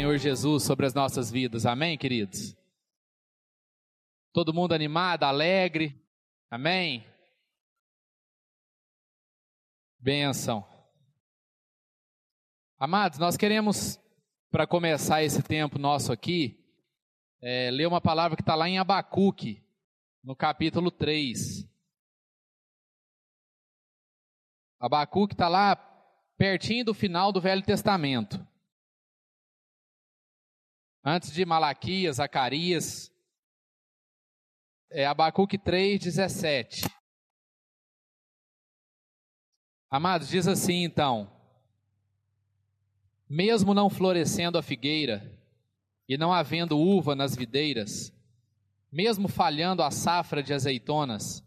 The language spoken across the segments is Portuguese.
Senhor Jesus sobre as nossas vidas. Amém, queridos? Todo mundo animado, alegre. Amém? Benção. Amados, nós queremos, para começar esse tempo nosso aqui, é, ler uma palavra que está lá em Abacuque, no capítulo 3. Abacuque está lá pertinho do final do Velho Testamento. Antes de Malaquias, Zacarias, é Abacuque 3, 17. Amados, diz assim então: Mesmo não florescendo a figueira, e não havendo uva nas videiras, mesmo falhando a safra de azeitonas,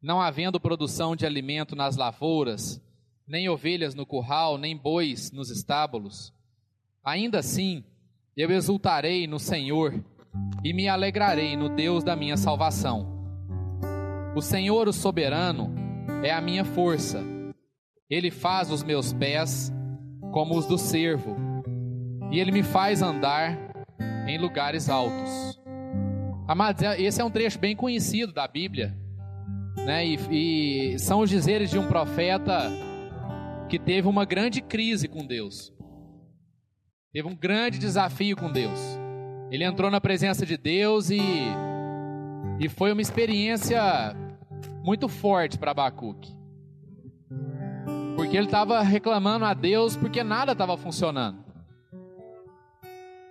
não havendo produção de alimento nas lavouras, nem ovelhas no curral, nem bois nos estábulos, ainda assim eu exultarei no Senhor e me alegrarei no Deus da minha salvação. O Senhor, o soberano, é a minha força. Ele faz os meus pés como os do cervo, e ele me faz andar em lugares altos. Amados, é, esse é um trecho bem conhecido da Bíblia, né? E, e são os dizeres de um profeta que teve uma grande crise com Deus, teve um grande desafio com Deus. Ele entrou na presença de Deus e, e foi uma experiência muito forte para Abacuque. Porque ele estava reclamando a Deus porque nada estava funcionando.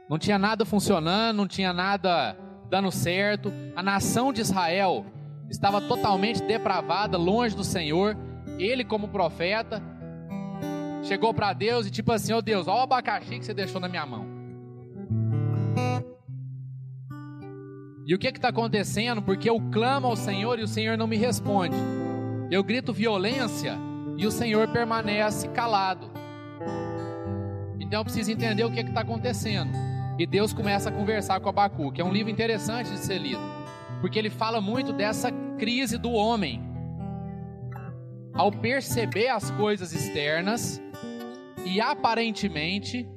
Não tinha nada funcionando, não tinha nada dando certo. A nação de Israel estava totalmente depravada, longe do Senhor. Ele, como profeta, chegou para Deus e tipo assim: Ô oh Deus, olha o abacaxi que você deixou na minha mão. E o que está acontecendo? Porque eu clamo ao Senhor e o Senhor não me responde. Eu grito violência e o Senhor permanece calado. Então eu preciso entender o que está acontecendo. E Deus começa a conversar com Abacu, que é um livro interessante de ser lido, porque ele fala muito dessa crise do homem. Ao perceber as coisas externas e aparentemente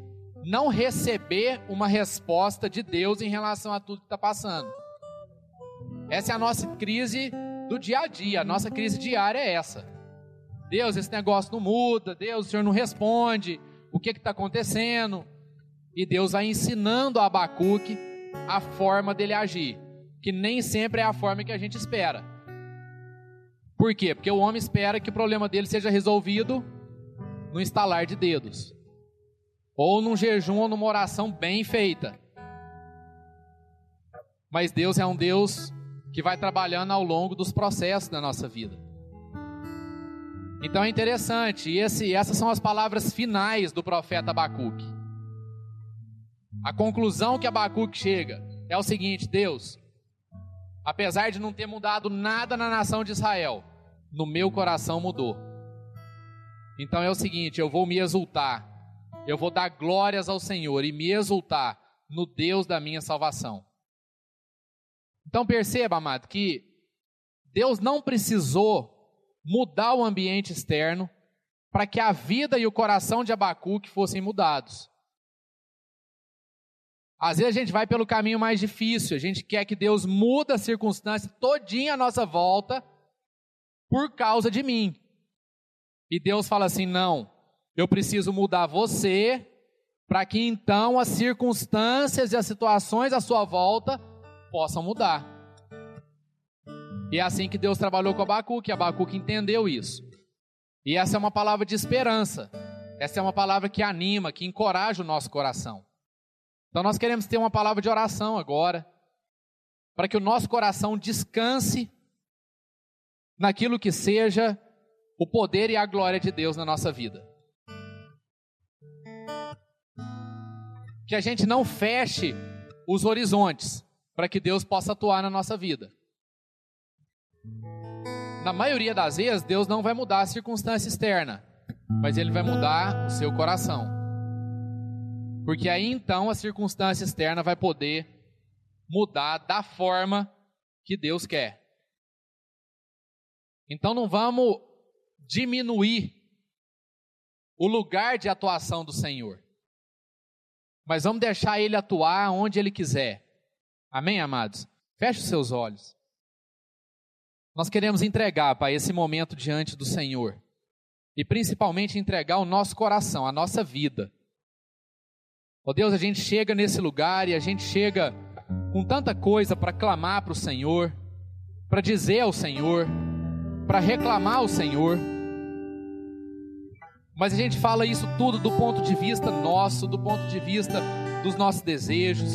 não receber uma resposta de Deus em relação a tudo que está passando. Essa é a nossa crise do dia a dia, a nossa crise diária é essa. Deus, esse negócio não muda, Deus, o Senhor não responde, o que está acontecendo? E Deus vai ensinando a Abacuque a forma dele agir, que nem sempre é a forma que a gente espera. Por quê? Porque o homem espera que o problema dele seja resolvido no estalar de dedos ou num jejum ou numa oração bem feita. Mas Deus é um Deus que vai trabalhando ao longo dos processos da nossa vida. Então é interessante, e esse, essas são as palavras finais do profeta Abacuque. A conclusão que Abacuque chega é o seguinte: Deus, apesar de não ter mudado nada na nação de Israel, no meu coração mudou. Então é o seguinte: eu vou me exultar eu vou dar glórias ao Senhor e me exultar no Deus da minha salvação. Então perceba, amado, que Deus não precisou mudar o ambiente externo para que a vida e o coração de Abacuque fossem mudados. Às vezes a gente vai pelo caminho mais difícil, a gente quer que Deus mude a circunstância todinha à nossa volta por causa de mim. E Deus fala assim: não, eu preciso mudar você para que então as circunstâncias e as situações à sua volta possam mudar. E é assim que Deus trabalhou com Abacuque, Abacuque entendeu isso. E essa é uma palavra de esperança. Essa é uma palavra que anima, que encoraja o nosso coração. Então nós queremos ter uma palavra de oração agora, para que o nosso coração descanse naquilo que seja o poder e a glória de Deus na nossa vida. que a gente não feche os horizontes para que Deus possa atuar na nossa vida. Na maioria das vezes, Deus não vai mudar a circunstância externa, mas Ele vai mudar o seu coração. Porque aí então a circunstância externa vai poder mudar da forma que Deus quer. Então não vamos diminuir o lugar de atuação do Senhor. mas vamos deixar Ele atuar onde Ele quiser. Amém, amados? Feche os seus olhos. Nós queremos entregar, Pai, esse momento diante do Senhor. E principalmente entregar o nosso coração, a nossa vida. Ó oh Deus, a gente chega nesse lugar e a gente chega com tanta coisa para clamar para o Senhor, para dizer ao Senhor, para reclamar ao Senhor. Mas a gente fala isso tudo do ponto de vista nosso, do ponto de vista dos nossos desejos,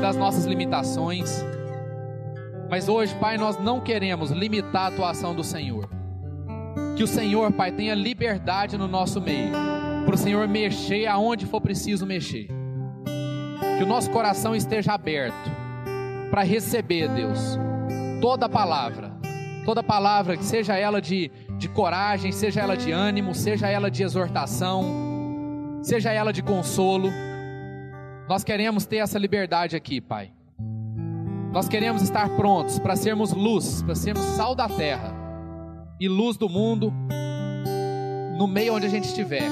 das nossas limitações. Mas hoje, Pai, nós não queremos limitar a atuação do Senhor. Que o Senhor, Pai, tenha liberdade no nosso meio, para o Senhor mexer aonde for preciso mexer. Que o nosso coração esteja aberto para receber, Deus, toda palavra, toda palavra, que seja ela de, de coragem, seja ela de ânimo, seja ela de exortação, seja ela de consolo. Nós queremos ter essa liberdade aqui, Pai. Nós queremos estar prontos para sermos luz, para sermos sal da terra e luz do mundo no meio onde a gente estiver.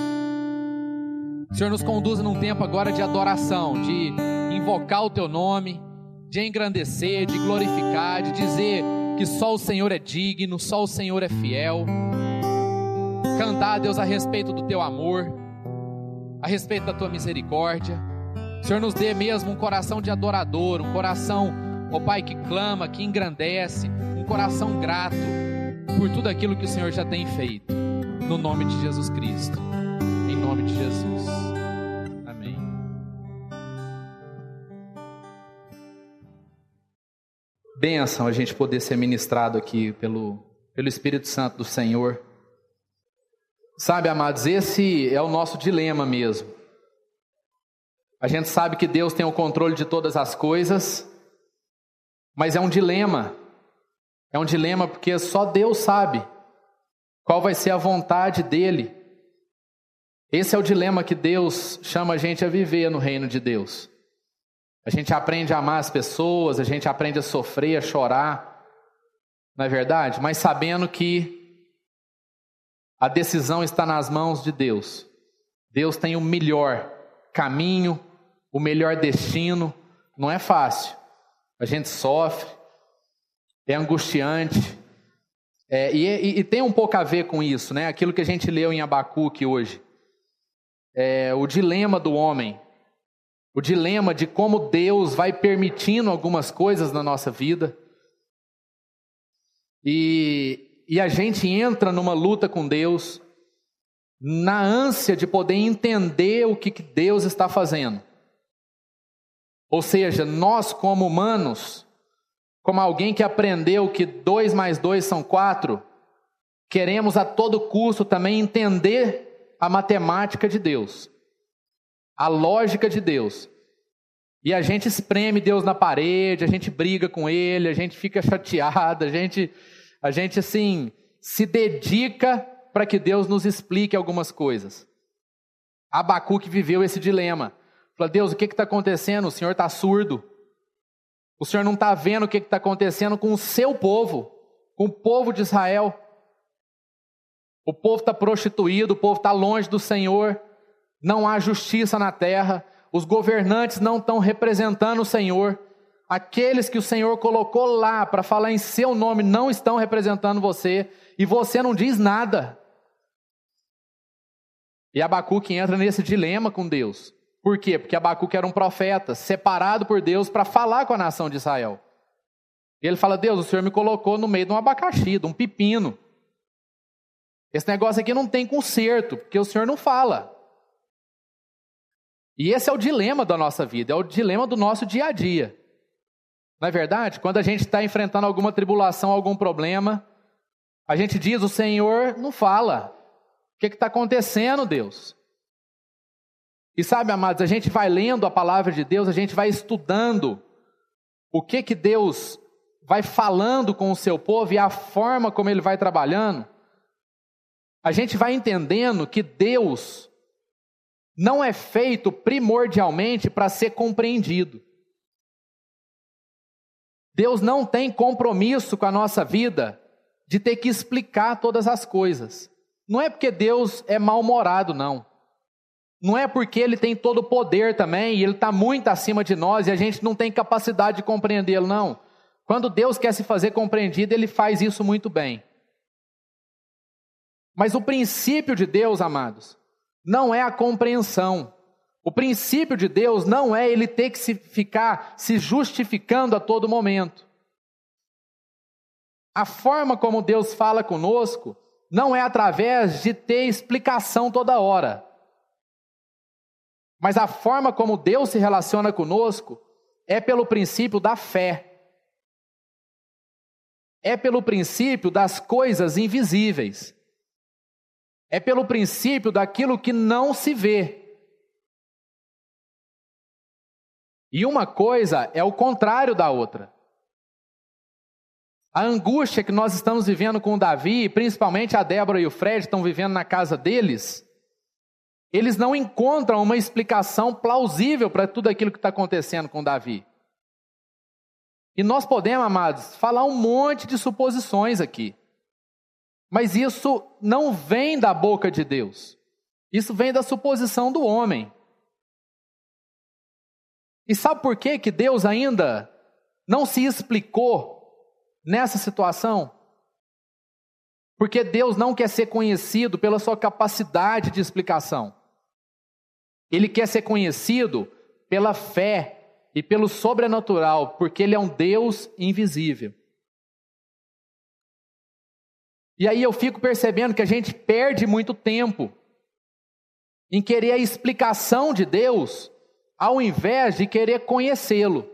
O Senhor nos conduza num tempo agora de adoração, de invocar o teu nome, de engrandecer, de glorificar, de dizer que só o Senhor é digno, só o Senhor é fiel. Cantar, Deus, a respeito do teu amor, a respeito da tua misericórdia. Senhor nos dê mesmo um coração de adorador, um coração ó Pai, que clama, que engrandece, um coração grato por tudo aquilo que o Senhor já tem feito, no nome de Jesus Cristo, em nome de Jesus. Benção a gente poder ser ministrado aqui pelo, pelo Espírito Santo do Senhor. Sabe, amados, esse é o nosso dilema mesmo. A gente sabe que Deus tem o controle de todas as coisas, mas é um dilema. É um dilema porque só Deus sabe qual vai ser a vontade dele. Esse é o dilema que Deus chama a gente a viver no reino de Deus. A gente aprende a amar as pessoas, a gente aprende a sofrer, a chorar, não é verdade? Mas sabendo que a decisão está nas mãos de Deus. Deus tem o melhor caminho, o melhor destino. Não é fácil, a gente sofre, é angustiante. É, e, e, tem um pouco a ver com isso, né? Aquilo que a gente leu em Abacuque hoje. É, o dilema do homem. O dilema de como Deus vai permitindo algumas coisas na nossa vida. E, e a gente entra numa luta com Deus, na ânsia de poder entender o que, que Deus está fazendo. Ou seja, nós, como humanos, como alguém que aprendeu que dois mais dois são quatro, queremos a todo custo também entender a matemática de Deus, a lógica de Deus. E a gente espreme Deus na parede, a gente briga com Ele, a gente fica chateado, a gente, a gente assim, se dedica para que Deus nos explique algumas coisas. Abacuque viveu esse dilema. Fala, Deus, o que está acontecendo? O Senhor está surdo. O Senhor não está vendo o que está acontecendo com o seu povo, com o povo de Israel. O povo está prostituído, o povo está longe do Senhor, não há justiça na terra, os governantes não estão representando o Senhor, aqueles que o Senhor colocou lá para falar em seu nome não estão representando você, e você não diz nada. E Abacuque entra nesse dilema com Deus. Por quê? Porque Abacuque era um profeta, separado por Deus para falar com a nação de Israel. E ele fala: Deus, o Senhor me colocou no meio de um abacaxi, de um pepino. Esse negócio aqui não tem conserto, porque o Senhor não fala. E esse é o dilema da nossa vida, é o dilema do nosso dia a dia. Não é verdade? Quando a gente está enfrentando alguma tribulação, algum problema, a gente diz: o Senhor não fala. O que está acontecendo, Deus? E sabe, amados, a gente vai lendo a palavra de Deus, a gente vai estudando o que que Deus vai falando com o seu povo e a forma como ele vai trabalhando. A gente vai entendendo que Deus não é feito primordialmente para ser compreendido. Deus não tem compromisso com a nossa vida de ter que explicar todas as coisas. Não é porque Deus é mal-humorado, não. Não é porque ele tem todo o poder também e ele está muito acima de nós e a gente não tem capacidade de compreendê-lo, não. Quando Deus quer se fazer compreendido, ele faz isso muito bem. Mas o princípio de Deus, amados, não é a compreensão. O princípio de Deus não é ele ter que se ficar se justificando a todo momento. A forma como Deus fala conosco não é através de ter explicação toda hora. Mas a forma como Deus se relaciona conosco é pelo princípio da fé. É pelo princípio das coisas invisíveis. É pelo princípio daquilo que não se vê. E uma coisa é o contrário da outra. A angústia que nós estamos vivendo com o Davi, principalmente a Débora e o Fred estão vivendo na casa deles, eles não encontram uma explicação plausível para tudo aquilo que está acontecendo com Davi. E nós podemos, amados, falar um monte de suposições aqui. Mas isso não vem da boca de Deus. Isso vem da suposição do homem. E sabe por que que Deus ainda não se explicou nessa situação? Porque Deus não quer ser conhecido pela sua capacidade de explicação. Ele quer ser conhecido pela fé e pelo sobrenatural, porque ele é um Deus invisível. E aí eu fico percebendo que a gente perde muito tempo em querer a explicação de Deus, ao invés de querer conhecê-lo.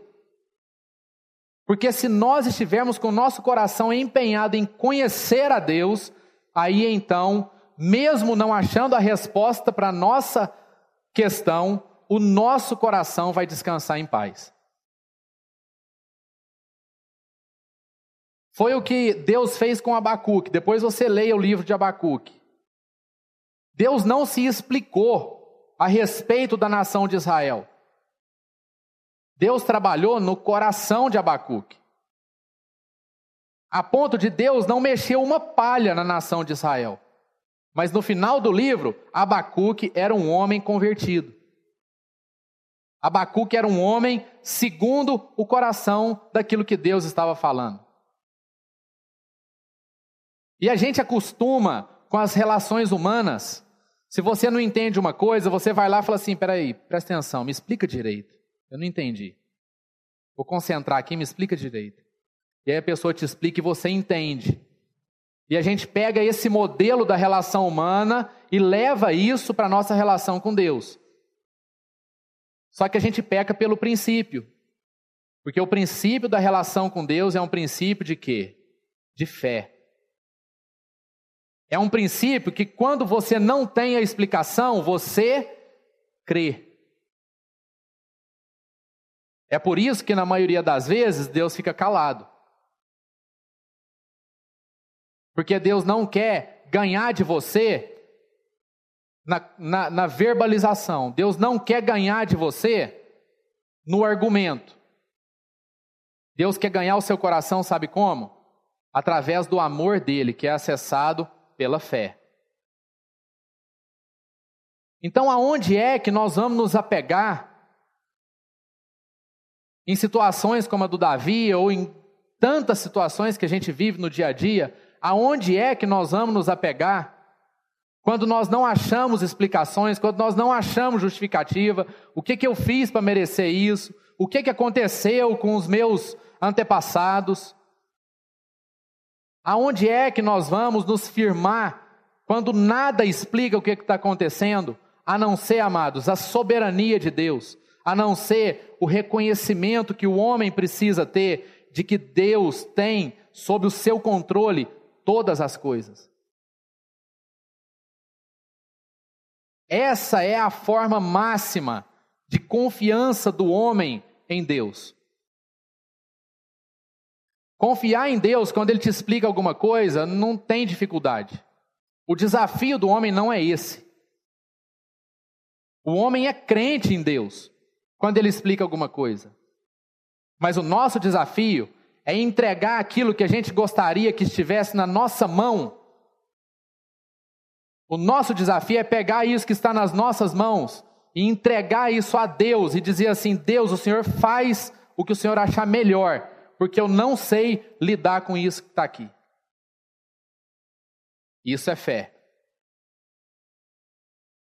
Porque se nós estivermos com o nosso coração empenhado em conhecer a Deus, aí então, mesmo não achando a resposta para a nossa questão, o nosso coração vai descansar em paz. Foi o que Deus fez com Abacuque. Depois você leia o livro de Abacuque. Deus não se explicou a respeito da nação de Israel. Deus trabalhou no coração de Abacuque. A ponto de Deus não mexer uma palha na nação de Israel. Mas no final do livro, Abacuque era um homem convertido. Abacuque era um homem segundo o coração daquilo que Deus estava falando. E a gente acostuma com as relações humanas. Se você não entende uma coisa, você vai lá e fala assim: peraí, presta atenção, me explica direito. Eu não entendi. Vou concentrar aqui, me explica direito. E aí a pessoa te explica e você entende. E a gente pega esse modelo da relação humana e leva isso para a nossa relação com Deus. Só que a gente peca pelo princípio. Porque o princípio da relação com Deus é um princípio de quê? De fé. É um princípio que quando você não tem a explicação, você crê. É por isso que na maioria das vezes Deus fica calado. Porque Deus não quer ganhar de você na, na, na verbalização. Deus não quer ganhar de você no argumento. Deus quer ganhar o seu coração, sabe como? Através do amor dele, que é acessado pela fé. Então, aonde é que nós vamos nos apegar em situações como a do Davi ou em tantas situações que a gente vive no dia a dia? Aonde é que nós vamos nos apegar quando nós não achamos explicações, quando nós não achamos justificativa? O que, que eu fiz para merecer isso? O que, que aconteceu com os meus antepassados? Aonde é que nós vamos nos firmar quando nada explica o que está acontecendo, a não ser, amados, a soberania de Deus, a não ser o reconhecimento que o homem precisa ter de que Deus tem sob o seu controle todas as coisas. Essa é a forma máxima de confiança do homem em Deus. Confiar em Deus quando Ele te explica alguma coisa não tem dificuldade. O desafio do homem não é esse. O homem é crente em Deus quando ele explica alguma coisa. Mas o nosso desafio é entregar aquilo que a gente gostaria que estivesse na nossa mão O nosso desafio é pegar isso que está nas nossas mãos e entregar isso a Deus e dizer assim: Deus, o Senhor faz o que o Senhor achar melhor, porque eu não sei lidar com isso que está aqui. Isso é fé.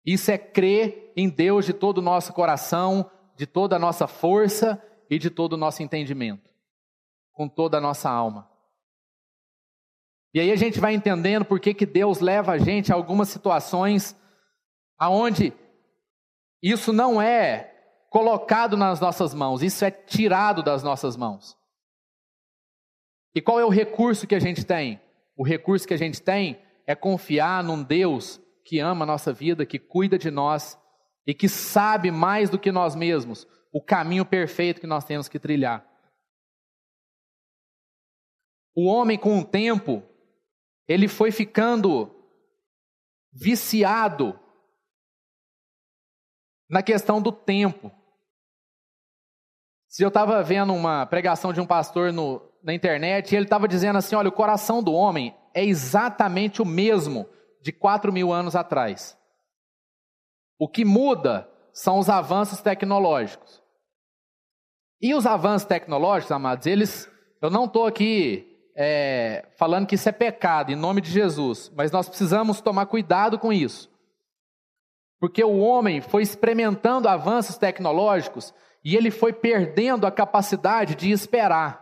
Isso é crer em Deus de todo o nosso coração, de toda a nossa força e de todo o nosso entendimento, com toda a nossa alma. E aí a gente vai entendendo por que, que Deus leva a gente a algumas situações aonde isso não é colocado nas nossas mãos, isso é tirado das nossas mãos. E qual é o recurso que a gente tem? O recurso que a gente tem é confiar num Deus que ama a nossa vida, que cuida de nós e que sabe mais do que nós mesmos o caminho perfeito que nós temos que trilhar. O homem, com o tempo, ele foi ficando viciado na questão do tempo. Se eu estava vendo uma pregação de um pastor no, na internet, e ele estava dizendo assim: olha, o coração do homem é exatamente o mesmo de 4 mil anos atrás. O que muda são os avanços tecnológicos. E os avanços tecnológicos, amados, eles. Eu não estou aqui é, falando que isso é pecado, em nome de Jesus, mas nós precisamos tomar cuidado com isso. Porque o homem foi experimentando avanços tecnológicos e ele foi perdendo a capacidade de esperar.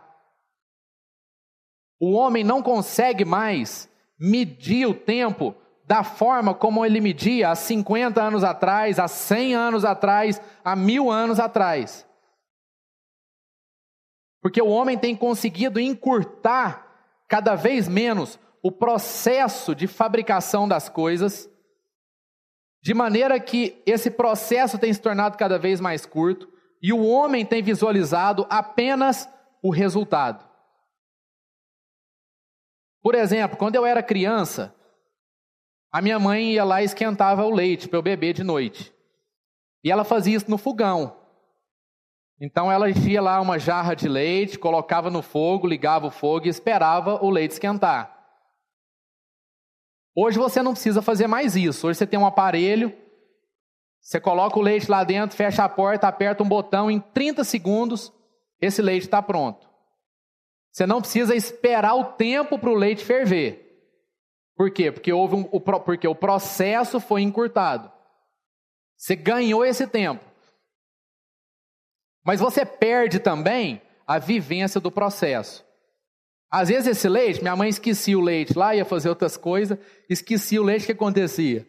O homem não consegue mais medir o tempo da forma como ele media há 50 anos atrás, há 100 anos atrás, há mil anos atrás. Porque o homem tem conseguido encurtar cada vez menos o processo de fabricação das coisas, de maneira que esse processo tem se tornado cada vez mais curto e o homem tem visualizado apenas o resultado. Por exemplo, quando eu era criança, a minha mãe ia lá e esquentava o leite para eu beber de noite. E ela fazia isso no fogão. Então ela enchia lá uma jarra de leite, colocava no fogo, ligava o fogo e esperava o leite esquentar. Hoje você não precisa fazer mais isso. Hoje você tem um aparelho, você coloca o leite lá dentro, fecha a porta, aperta um botão, em 30 segundos esse leite está pronto. Você não precisa esperar o tempo para o leite ferver. Por quê? Porque, houve um, o, porque o processo foi encurtado. Você ganhou esse tempo. Mas você perde também a vivência do processo. Às vezes esse leite, minha mãe esquecia o leite lá, ia fazer outras coisas, esquecia o leite, o que acontecia?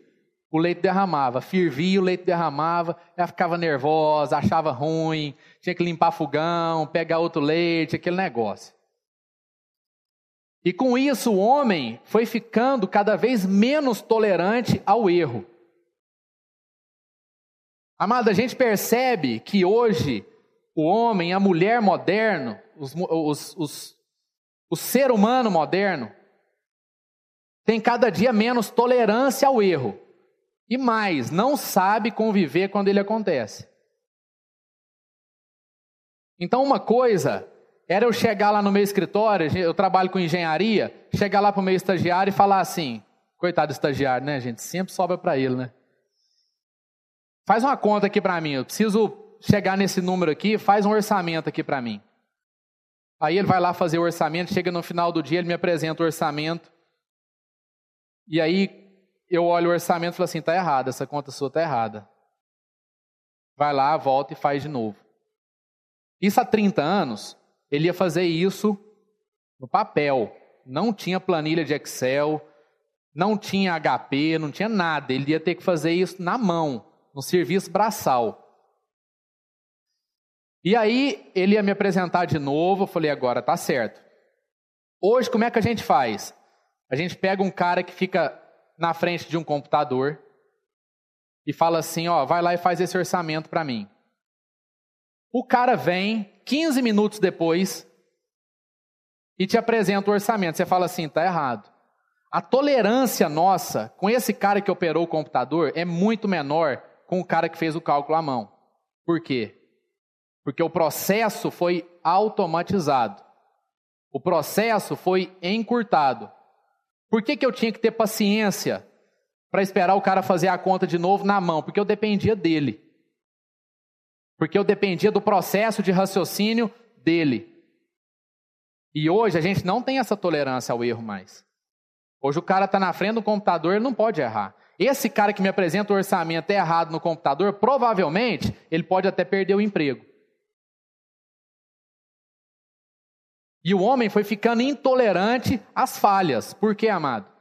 O leite derramava, fervia, o leite derramava, ela ficava nervosa, achava ruim, tinha que limpar fogão, pegar outro leite, aquele negócio. E com isso o homem foi ficando cada vez menos tolerante ao erro. Amada, a gente percebe que hoje o homem, a mulher moderno, os, os, os, o ser humano moderno, tem cada dia menos tolerância ao erro. E mais, não sabe conviver quando ele acontece. Então, uma coisa era eu chegar lá no meu escritório, eu trabalho com engenharia, chegar lá para o meu estagiário e falar assim: coitado do estagiário, né, gente? Sempre sobra para ele, né? Faz uma conta aqui para mim, eu preciso chegar nesse número aqui, faz um orçamento aqui para mim. Aí ele vai lá fazer o orçamento, chega no final do dia, ele me apresenta o orçamento. E aí eu olho o orçamento e falo assim: tá errado, essa conta sua tá errada. Vai lá, volta e faz de novo. Isso há 30 anos, ele ia fazer isso no papel. Não tinha planilha de Excel, não tinha HP, não tinha nada. Ele ia ter que fazer isso na mão, no serviço braçal. E aí ele ia me apresentar de novo, eu falei, agora tá certo. Hoje, como é que a gente faz? A gente pega um cara que fica na frente de um computador e fala assim, ó, vai lá e faz esse orçamento para mim. O cara vem, 15 minutos depois, e te apresenta o orçamento. Você fala assim: está errado. A tolerância nossa com esse cara que operou o computador é muito menor com o cara que fez o cálculo à mão. Por quê? Porque o processo foi automatizado. O processo foi encurtado. Por que, que eu tinha que ter paciência para esperar o cara fazer a conta de novo na mão, porque eu dependia dele. Porque eu dependia do processo de raciocínio dele. E hoje a gente não tem essa tolerância ao erro mais. Hoje o cara está na frente do computador, ele não pode errar. Esse cara que me apresenta o orçamento é errado no computador, provavelmente ele pode até perder o emprego. E o homem foi ficando intolerante às falhas. Por quê, amado?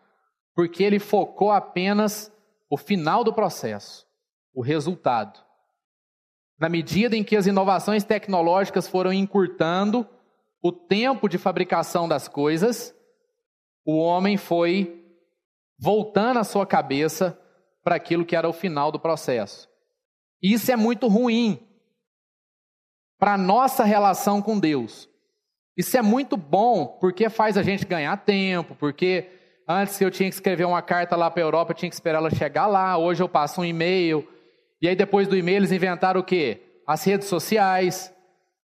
Porque ele focou apenas o final do processo, o resultado. Na medida em que as inovações tecnológicas foram encurtando o tempo de fabricação das coisas, o homem foi voltando a sua cabeça para aquilo que era o final do processo. Isso é muito ruim para a nossa relação com Deus. Isso é muito bom porque faz a gente ganhar tempo, porque antes eu tinha que escrever uma carta lá para a Europa, eu tinha que esperar ela chegar lá, hoje eu passo um e-mail, e aí depois do e-mail eles inventaram o quê? As redes sociais.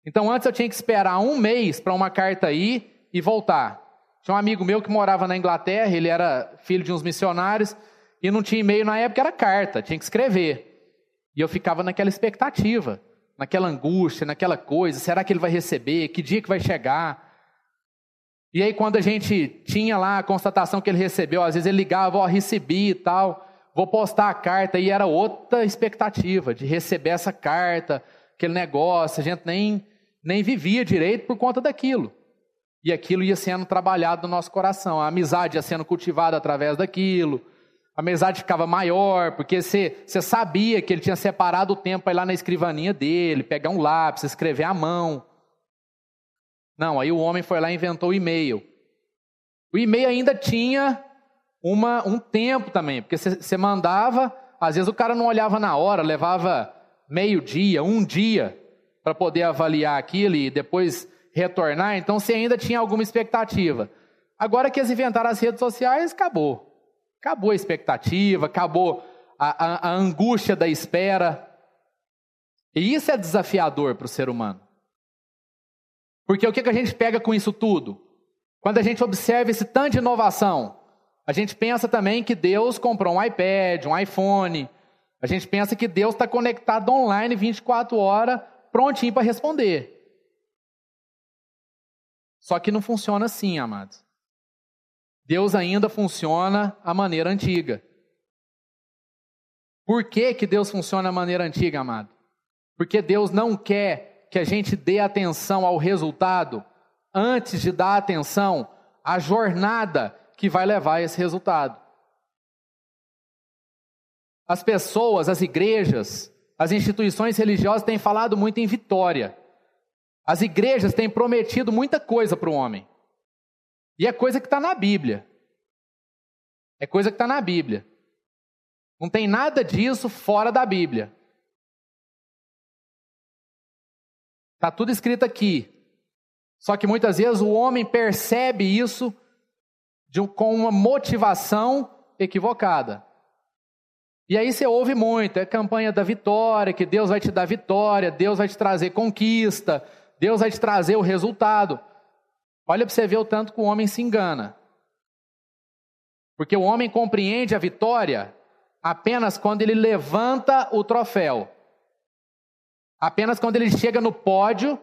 Então antes eu tinha que esperar um mês para uma carta ir e voltar. Tinha um amigo meu que morava na Inglaterra, ele era filho de uns missionários, e não tinha e-mail na época, era carta, tinha que escrever. E eu ficava naquela expectativa, naquela angústia, naquela coisa: será que ele vai receber? Que dia que vai chegar? E aí, quando a gente tinha lá a constatação que ele recebeu, às vezes ele ligava, ó, oh, recebi e tal, vou postar a carta, e era outra expectativa de receber essa carta, aquele negócio, a gente nem, nem vivia direito por conta daquilo. E aquilo ia sendo trabalhado no nosso coração, a amizade ia sendo cultivada através daquilo, a amizade ficava maior, porque você, você sabia que ele tinha separado o tempo para ir lá na escrivaninha dele, pegar um lápis, escrever à mão. Não, aí o homem foi lá e inventou o e-mail. O e-mail ainda tinha uma, um tempo também, porque você mandava, às vezes o cara não olhava na hora, levava meio dia, um dia, para poder avaliar aquilo e depois retornar, então você ainda tinha alguma expectativa. Agora que eles inventaram as redes sociais, acabou. Acabou a expectativa, acabou a, a, a angústia da espera. E isso é desafiador para o ser humano. Porque o que, que a gente pega com isso tudo? Quando a gente observa esse tanto de inovação, a gente pensa também que Deus comprou um iPad, um iPhone. A gente pensa que Deus está conectado online 24 horas, prontinho para responder. Só que não funciona assim, amados. Deus ainda funciona a maneira antiga. Por que, que Deus funciona a maneira antiga, amado? Porque Deus não quer que a gente dê atenção ao resultado antes de dar atenção à jornada que vai levar a esse resultado. As pessoas, as igrejas, as instituições religiosas têm falado muito em vitória. As igrejas têm prometido muita coisa para o homem. E é coisa que está na Bíblia. É coisa que está na Bíblia. Não tem nada disso fora da Bíblia. Está tudo escrito aqui. Só que muitas vezes o homem percebe isso de, com uma motivação equivocada. E aí você ouve muito, é campanha da vitória, que Deus vai te dar vitória, Deus vai te trazer conquista, Deus vai te trazer o resultado. Olha para você ver o tanto que o homem se engana. Porque o homem compreende a vitória apenas quando ele levanta o troféu. Apenas quando ele chega no pódio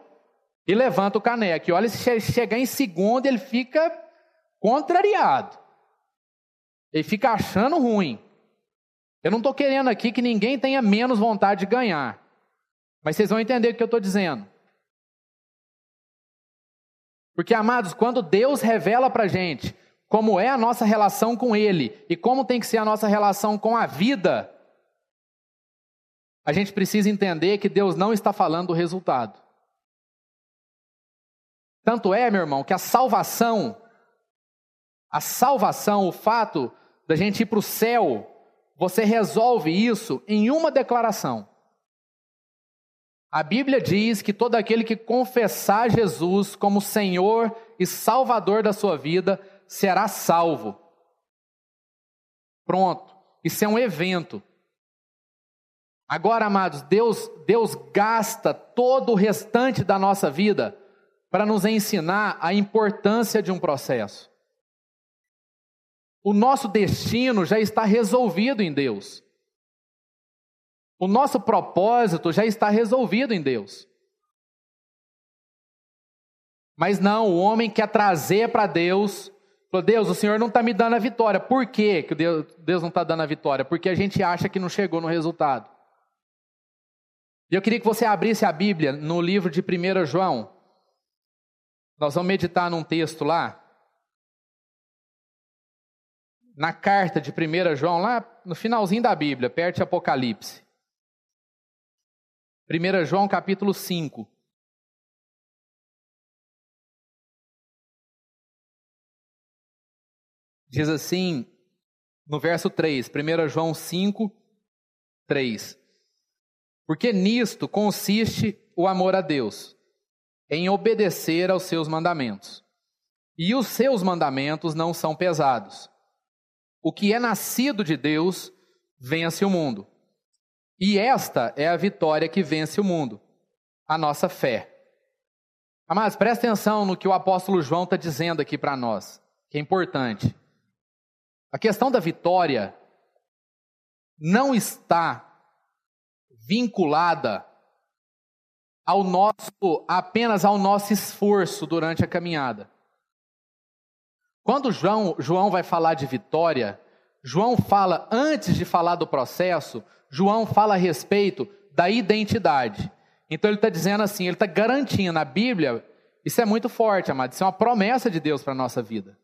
e levanta o caneco. Olha, se chegar em segundo, ele fica contrariado. Ele fica achando ruim. Eu não estou querendo aqui que ninguém tenha menos vontade de ganhar. Mas vocês vão entender o que eu estou dizendo. Porque, amados, quando Deus revela para a gente como é a nossa relação com Ele e como tem que ser a nossa relação com a vida, a gente precisa entender que Deus não está falando do resultado. Tanto é, meu irmão, que a salvação, a salvação, o fato da gente ir para o céu, você resolve isso em uma declaração. A Bíblia diz que todo aquele que confessar Jesus como Senhor e Salvador da sua vida será salvo. Pronto. Isso é um evento. Agora, amados, Deus, Deus gasta todo o restante da nossa vida para nos ensinar a importância de um processo. O nosso destino já está resolvido em Deus. O nosso propósito já está resolvido em Deus. Mas não, o homem quer trazer para Deus. Falou, Deus, o Senhor não está me dando a vitória. Por quê que Deus, Deus não está dando a vitória? Porque a gente acha que não chegou no resultado. E eu queria que você abrisse a Bíblia no livro de 1 João. Nós vamos meditar num texto lá. Na carta de 1 João, lá no finalzinho da Bíblia, perto de Apocalipse. 1 João capítulo 5. Diz assim, no verso 3, 1 João 5, 3. Porque nisto consiste o amor a Deus, em obedecer aos seus mandamentos. E os seus mandamentos não são pesados. O que é nascido de Deus vence o mundo. E esta é a vitória que vence o mundo, a nossa fé. Amados, presta atenção no que o apóstolo João está dizendo aqui para nós, que é importante. A questão da vitória não está vinculada ao nosso apenas ao nosso esforço durante a caminhada. Quando João, João vai falar de vitória, João fala antes de falar do processo, João fala a respeito da identidade. Então ele está dizendo assim, ele está garantindo na Bíblia, isso é muito forte, amado, isso é uma promessa de Deus para a nossa vida.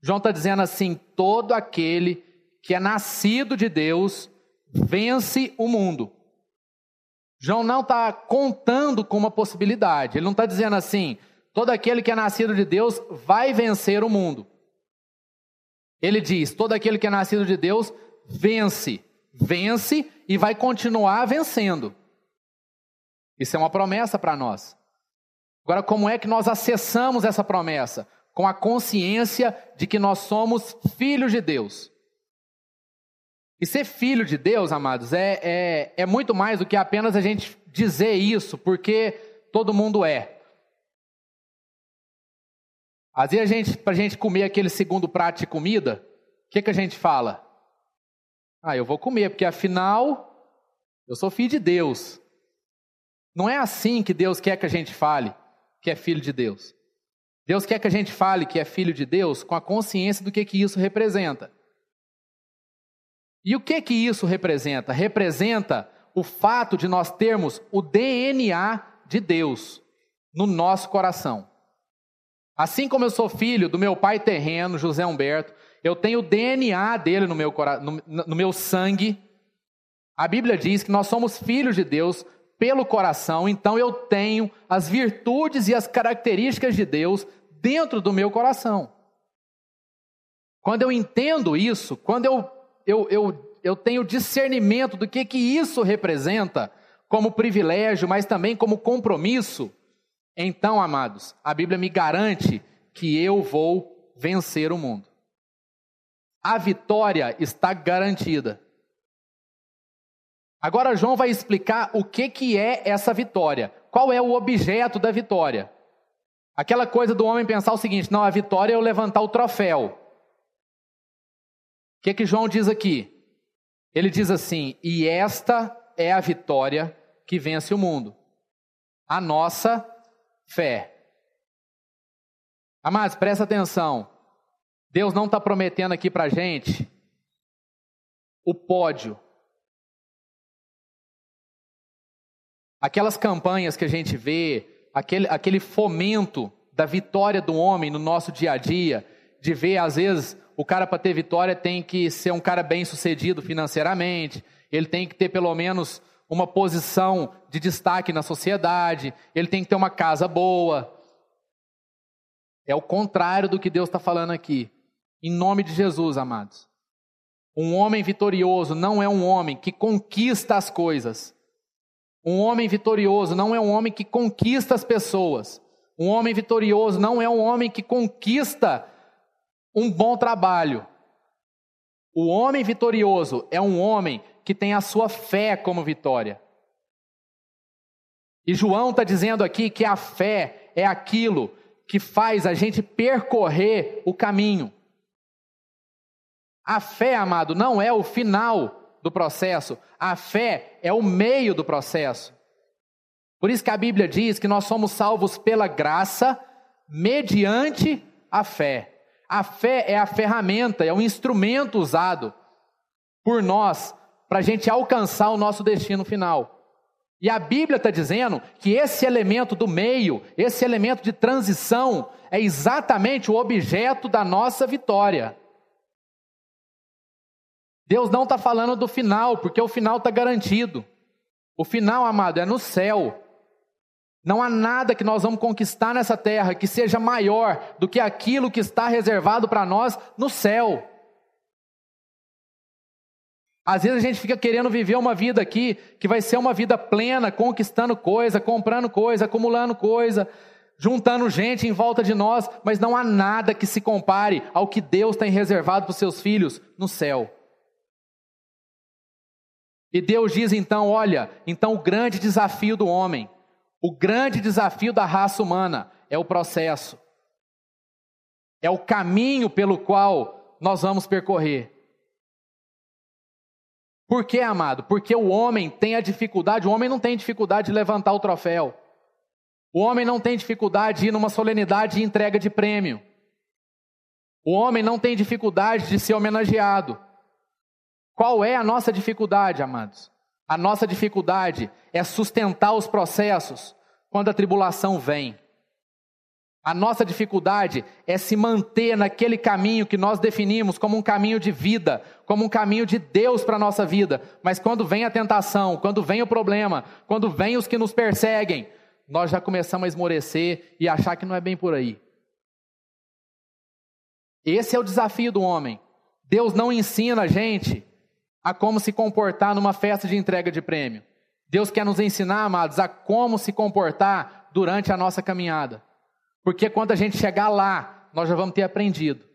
João está dizendo assim: todo aquele que é nascido de Deus vence o mundo. João não está contando com uma possibilidade, ele não está dizendo assim: todo aquele que é nascido de Deus vai vencer o mundo. Ele diz: todo aquele que é nascido de Deus vence vence e vai continuar vencendo. Isso é uma promessa para nós. Agora, como é que nós acessamos essa promessa? Com a consciência de que nós somos filhos de Deus. E ser filho de Deus, amados, é, é, é muito mais do que apenas a gente dizer isso, porque todo mundo é. Às vezes, a gente, para a gente comer aquele segundo prato de comida, o que, que a gente fala? Ah, eu vou comer, porque afinal eu sou filho de Deus. Não é assim que Deus quer que a gente fale que é filho de Deus. Deus quer que a gente fale que é filho de Deus com a consciência do que, que isso representa. E o que que isso representa? Representa o fato de nós termos o DNA de Deus no nosso coração. Assim como eu sou filho do meu pai terreno, José Humberto, eu tenho o DNA dele no meu, no, no meu sangue. A Bíblia diz que nós somos filhos de Deus pelo coração, então eu tenho as virtudes e as características de Deus dentro do meu coração. Quando eu entendo isso, quando eu, eu, eu, eu tenho discernimento do que, que isso representa, como privilégio, mas também como compromisso, então, amados, a Bíblia me garante que eu vou vencer o mundo a vitória está garantida. Agora João vai explicar o que, que é essa vitória. Qual é o objeto da vitória? Aquela coisa do homem pensar o seguinte: não, a vitória é eu levantar o troféu. O que, que João diz aqui? Ele diz assim: e esta é a vitória que vence o mundo, a nossa fé. Amados, presta atenção. Deus não está prometendo aqui para gente o pódio. Aquelas campanhas que a gente vê, aquele, aquele fomento da vitória do homem no nosso dia a dia, de ver, às vezes, o cara para ter vitória tem que ser um cara bem sucedido financeiramente, ele tem que ter pelo menos uma posição de destaque na sociedade, ele tem que ter uma casa boa. É o contrário do que Deus está falando aqui. Em nome de Jesus, amados. Um homem vitorioso não é um homem que conquista as coisas. Um homem vitorioso não é um homem que conquista as pessoas. Um homem vitorioso não é um homem que conquista um bom trabalho. O homem vitorioso é um homem que tem a sua fé como vitória. E João está dizendo aqui que a fé é aquilo que faz a gente percorrer o caminho. A fé, amado, não é o final do processo, a fé é o meio do processo. Por isso que a Bíblia diz que nós somos salvos pela graça, mediante a fé. A fé é a ferramenta, é o instrumento usado por nós para a gente alcançar o nosso destino final. E a Bíblia está dizendo que esse elemento do meio, esse elemento de transição, é exatamente o objeto da nossa vitória. Deus não está falando do final, porque o final está garantido. O final, amado, é no céu. Não há nada que nós vamos conquistar nessa terra que seja maior do que aquilo que está reservado para nós no céu. Às vezes a gente fica querendo viver uma vida aqui que vai ser uma vida plena, conquistando coisa, comprando coisa, acumulando coisa, juntando gente em volta de nós, mas não há nada que se compare ao que Deus tem reservado para os seus filhos no céu. E Deus diz então: olha, então o grande desafio do homem, o grande desafio da raça humana é o processo, é o caminho pelo qual nós vamos percorrer. Por que, amado? Porque o homem tem a dificuldade, o homem não tem dificuldade de levantar o troféu. O homem não tem dificuldade de ir numa solenidade de entrega de prêmio. O homem não tem dificuldade de ser homenageado. Qual é a nossa dificuldade, amados? A nossa dificuldade é sustentar os processos quando a tribulação vem. A nossa dificuldade é se manter naquele caminho que nós definimos como um caminho de vida, como um caminho de Deus para a nossa vida. Mas quando vem a tentação, quando vem o problema, quando vem os que nos perseguem, nós já começamos a esmorecer e achar que não é bem por aí. Esse é o desafio do homem. Deus não ensina a gente a como se comportar numa festa de entrega de prêmio. Deus quer nos ensinar, amados, a como se comportar durante a nossa caminhada. Porque quando a gente chegar lá, nós já vamos ter aprendido.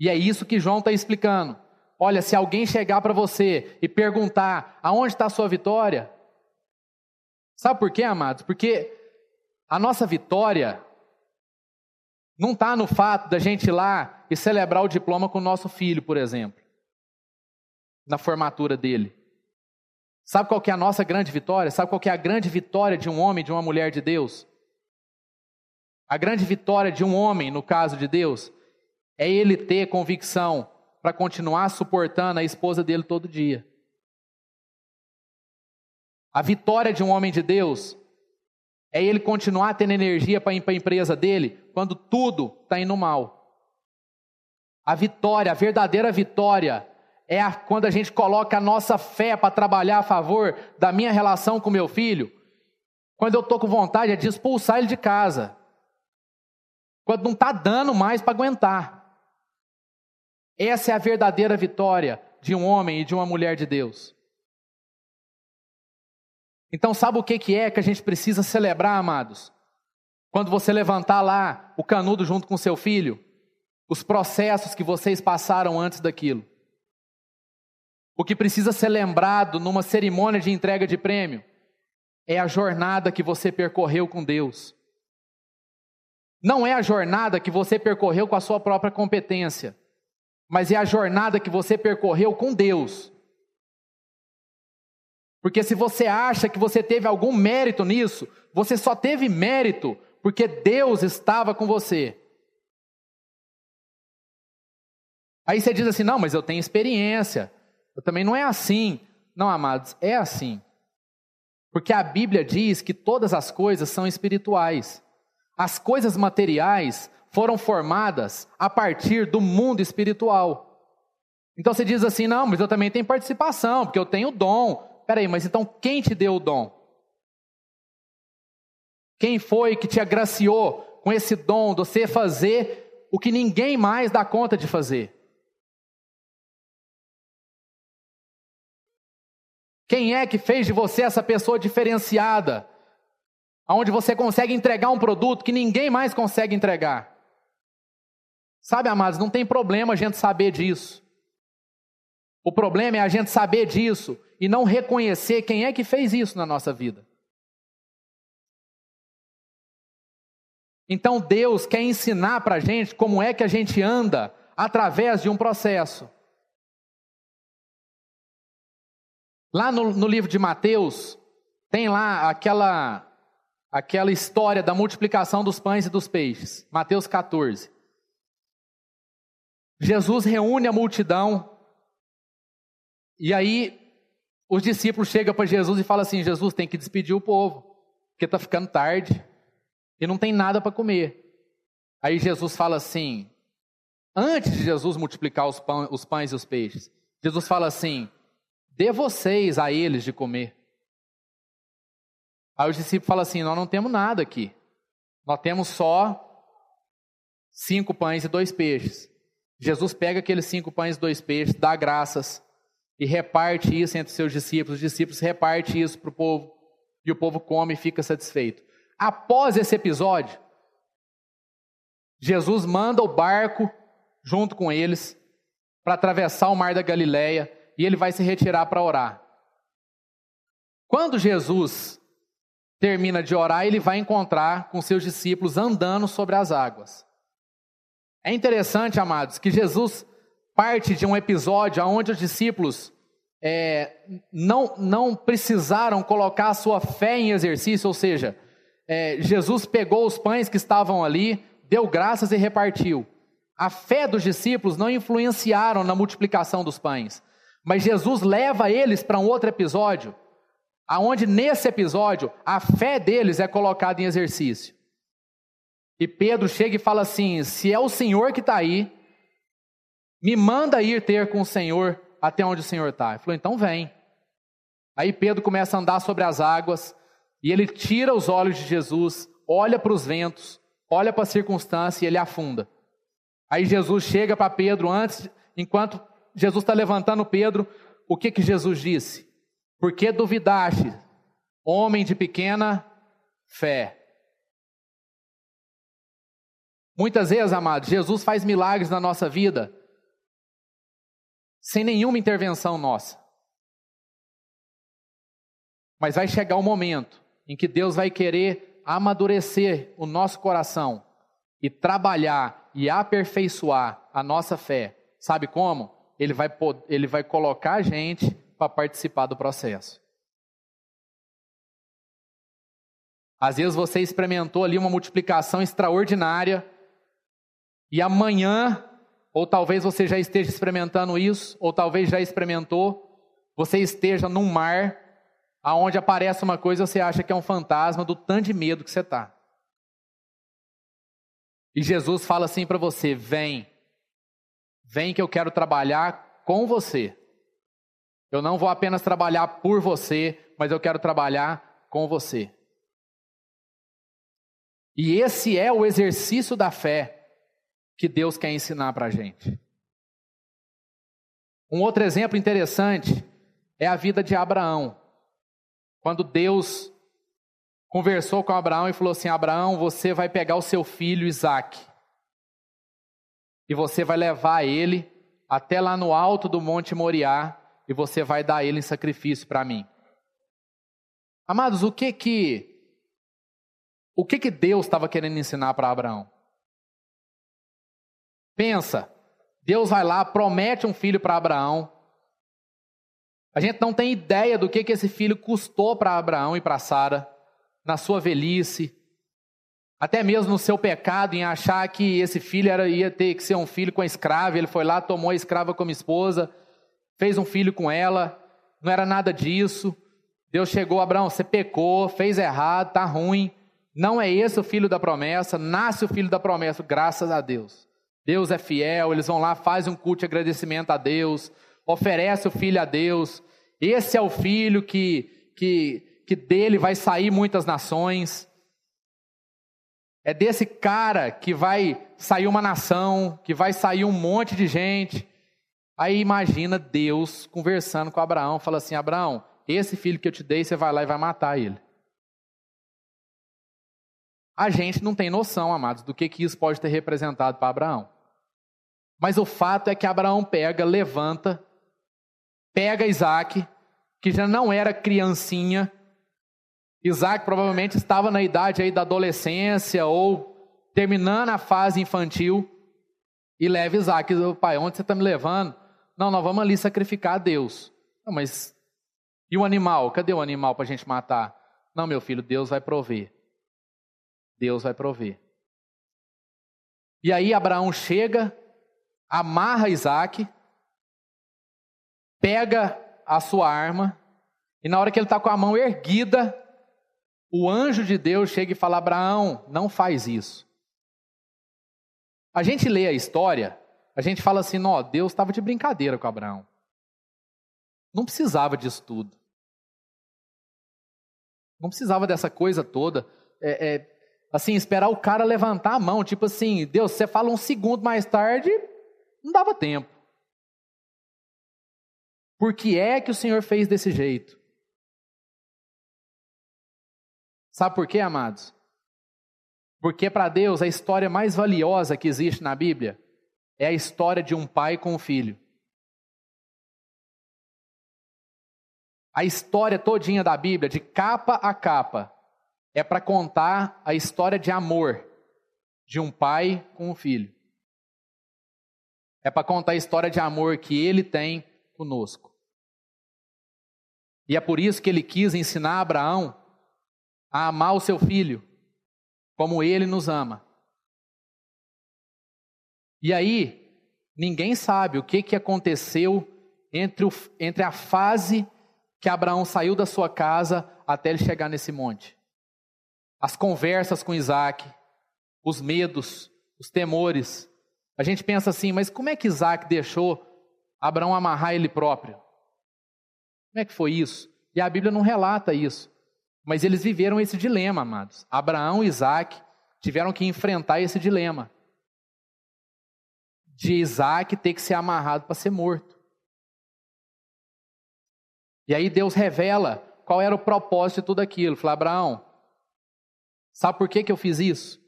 E é isso que João está explicando. Olha, se alguém chegar para você e perguntar aonde está a sua vitória, sabe por quê, amados? Porque a nossa vitória não está no fato da gente ir lá e celebrar o diploma com o nosso filho, por exemplo, na formatura dele. Sabe qual que é a nossa grande vitória? Sabe qual que é a grande vitória de um homem, de uma mulher de Deus? A grande vitória de um homem, no caso de Deus, é ele ter convicção para continuar suportando a esposa dele todo dia. A vitória de um homem de Deus é ele continuar tendo energia para ir para a empresa dele quando tudo está indo mal. A vitória, a verdadeira vitória, é a, quando a gente coloca a nossa fé para trabalhar a favor da minha relação com meu filho. Quando eu estou com vontade é de expulsar ele de casa. Quando não está dando mais para aguentar. Essa é a verdadeira vitória de um homem e de uma mulher de Deus. Então, sabe o que, que é que a gente precisa celebrar, amados? Quando você levantar lá o canudo junto com seu filho, os processos que vocês passaram antes daquilo. O que precisa ser lembrado numa cerimônia de entrega de prêmio é a jornada que você percorreu com Deus. Não é a jornada que você percorreu com a sua própria competência, mas é a jornada que você percorreu com Deus. Porque se você acha que você teve algum mérito nisso, você só teve mérito porque Deus estava com você. Aí você diz assim: não, mas eu tenho experiência, também não é assim. Não, amados, é assim. Porque a Bíblia diz que todas as coisas são espirituais. As coisas materiais foram formadas a partir do mundo espiritual. Então você diz assim: não, mas eu também tenho participação, porque eu tenho dom. Peraí, mas então quem te deu o dom? Quem foi que te agraciou com esse dom de você fazer o que ninguém mais dá conta de fazer? Quem é que fez de você essa pessoa diferenciada? Onde você consegue entregar um produto que ninguém mais consegue entregar. Sabe, amados, não tem problema a gente saber disso. O problema é a gente saber disso e não reconhecer quem é que fez isso na nossa vida. Então Deus quer ensinar para a gente como é que a gente anda através de um processo. Lá no, no livro de Mateus, tem lá aquela, aquela história da multiplicação dos pães e dos peixes. Mateus 14. Jesus reúne a multidão, e aí os discípulos chegam para Jesus e falam assim: Jesus tem que despedir o povo, porque está ficando tarde e não tem nada para comer. Aí Jesus fala assim: antes de Jesus multiplicar os, pão, os pães e os peixes, Jesus fala assim: dê vocês a eles de comer. Aí os discípulos falam assim: nós não temos nada aqui, nós temos só cinco pães e dois peixes. Jesus pega aqueles cinco pães e dois peixes, dá graças e reparte isso entre seus discípulos. Os discípulos repartem isso para o povo e o povo come e fica satisfeito. Após esse episódio, Jesus manda o barco junto com eles para atravessar o mar da Galileia e ele vai se retirar para orar. Quando Jesus termina de orar, ele vai encontrar com seus discípulos andando sobre as águas. É interessante, amados, que Jesus parte de um episódio onde os discípulos é, não, não precisaram colocar a sua fé em exercício, ou seja, é, Jesus pegou os pães que estavam ali, deu graças e repartiu. A fé dos discípulos não influenciaram na multiplicação dos pães, mas Jesus leva eles para um outro episódio, aonde nesse episódio a fé deles é colocada em exercício. E Pedro chega e fala assim: se é o Senhor que está aí, me manda ir ter com o Senhor até onde o Senhor está. Ele falou: então vem. Aí Pedro começa a andar sobre as águas e ele tira os olhos de Jesus, olha para os ventos, olha para a circunstância e ele afunda. Aí Jesus chega para Pedro antes, enquanto Jesus está levantando Pedro, o que que Jesus disse? Por que duvidaste, homem de pequena fé? Muitas vezes, amados, Jesus faz milagres na nossa vida sem nenhuma intervenção nossa. Mas vai chegar o um momento em que Deus vai querer amadurecer o nosso coração e trabalhar e aperfeiçoar a nossa fé. Sabe como? Ele vai, ele vai colocar a gente para participar do processo. Às vezes você experimentou ali uma multiplicação extraordinária e amanhã, ou talvez você já esteja experimentando isso, ou talvez já experimentou, você esteja num mar aonde aparece uma coisa você acha que é um fantasma do tanto de medo que você está. E Jesus fala assim para você: vem, vem que eu quero trabalhar com você. Eu não vou apenas trabalhar por você, mas eu quero trabalhar com você. E esse é o exercício da fé que Deus quer ensinar para a gente. Um outro exemplo interessante é a vida de Abraão. Quando Deus conversou com Abraão e falou assim: Abraão, você vai pegar o seu filho Isaac e você vai levar ele até lá no alto do Monte Moriá e você vai dar ele em sacrifício para mim. Amados, o que que o que que Deus estava querendo ensinar para Abraão? Pensa, Deus vai lá, promete um filho para Abraão. A gente não tem ideia do que, que esse filho custou para Abraão e para Sara, na sua velhice, até mesmo no seu pecado em achar que esse filho era, ia ter que ser um filho com a escrava. Ele foi lá, tomou a escrava como esposa, fez um filho com ela, não era nada disso. Deus chegou, Abraão, você pecou, fez errado, está ruim. Não é esse o filho da promessa, nasce o filho da promessa, graças a Deus. Deus é fiel, eles vão lá, fazem um culto de agradecimento a Deus, oferece o filho a Deus. Esse é o filho que, que, que dele vai sair muitas nações. É desse cara que vai sair uma nação, que vai sair um monte de gente. Aí imagina Deus conversando com Abraão, fala assim: Abraão, esse filho que eu te dei, você vai lá e vai matar ele. A gente não tem noção, amados, do que, que isso pode ter representado para Abraão. Mas o fato é que Abraão pega, levanta, pega Isaac, que já não era criancinha. Isaac provavelmente estava na idade aí da adolescência ou terminando a fase infantil, e leva Isaac. Pai, onde você está me levando? Não, nós vamos ali sacrificar a Deus. Não, mas e o animal? Cadê o animal para a gente matar? Não, meu filho, Deus vai prover. Deus vai prover. E aí Abraão chega, amarra Isaac, pega a sua arma, e na hora que ele está com a mão erguida, o anjo de Deus chega e fala: Abraão, não faz isso. A gente lê a história, a gente fala assim: ó, Deus estava de brincadeira com Abraão. Não precisava disso tudo. Não precisava dessa coisa toda. É, é, assim, esperar o cara levantar a mão. Tipo assim, Deus, você fala um segundo mais tarde, não dava tempo. Por que é que o Senhor fez desse jeito? Sabe por quê, amados? Porque para Deus a história mais valiosa que existe na Bíblia é a história de um pai com um filho. A história todinha da Bíblia, de capa a capa, é para contar a história de amor de um pai com um filho. É para contar a história de amor que ele tem conosco. E é por isso que ele quis ensinar Abraão a amar o seu filho, como ele nos ama. E aí, ninguém sabe o que, que aconteceu entre, o, entre a fase que Abraão saiu da sua casa até ele chegar nesse monte. As conversas com Isaac, os medos, os temores. A gente pensa assim, mas como é que Isaac deixou Abraão amarrar ele próprio? Como é que foi isso? E a Bíblia não relata isso. Mas eles viveram esse dilema, amados. Abraão e Isaac tiveram que enfrentar esse dilema de Isaac ter que ser amarrado para ser morto. E aí Deus revela qual era o propósito de tudo aquilo. Fala, Abraão, sabe por que, que eu fiz isso?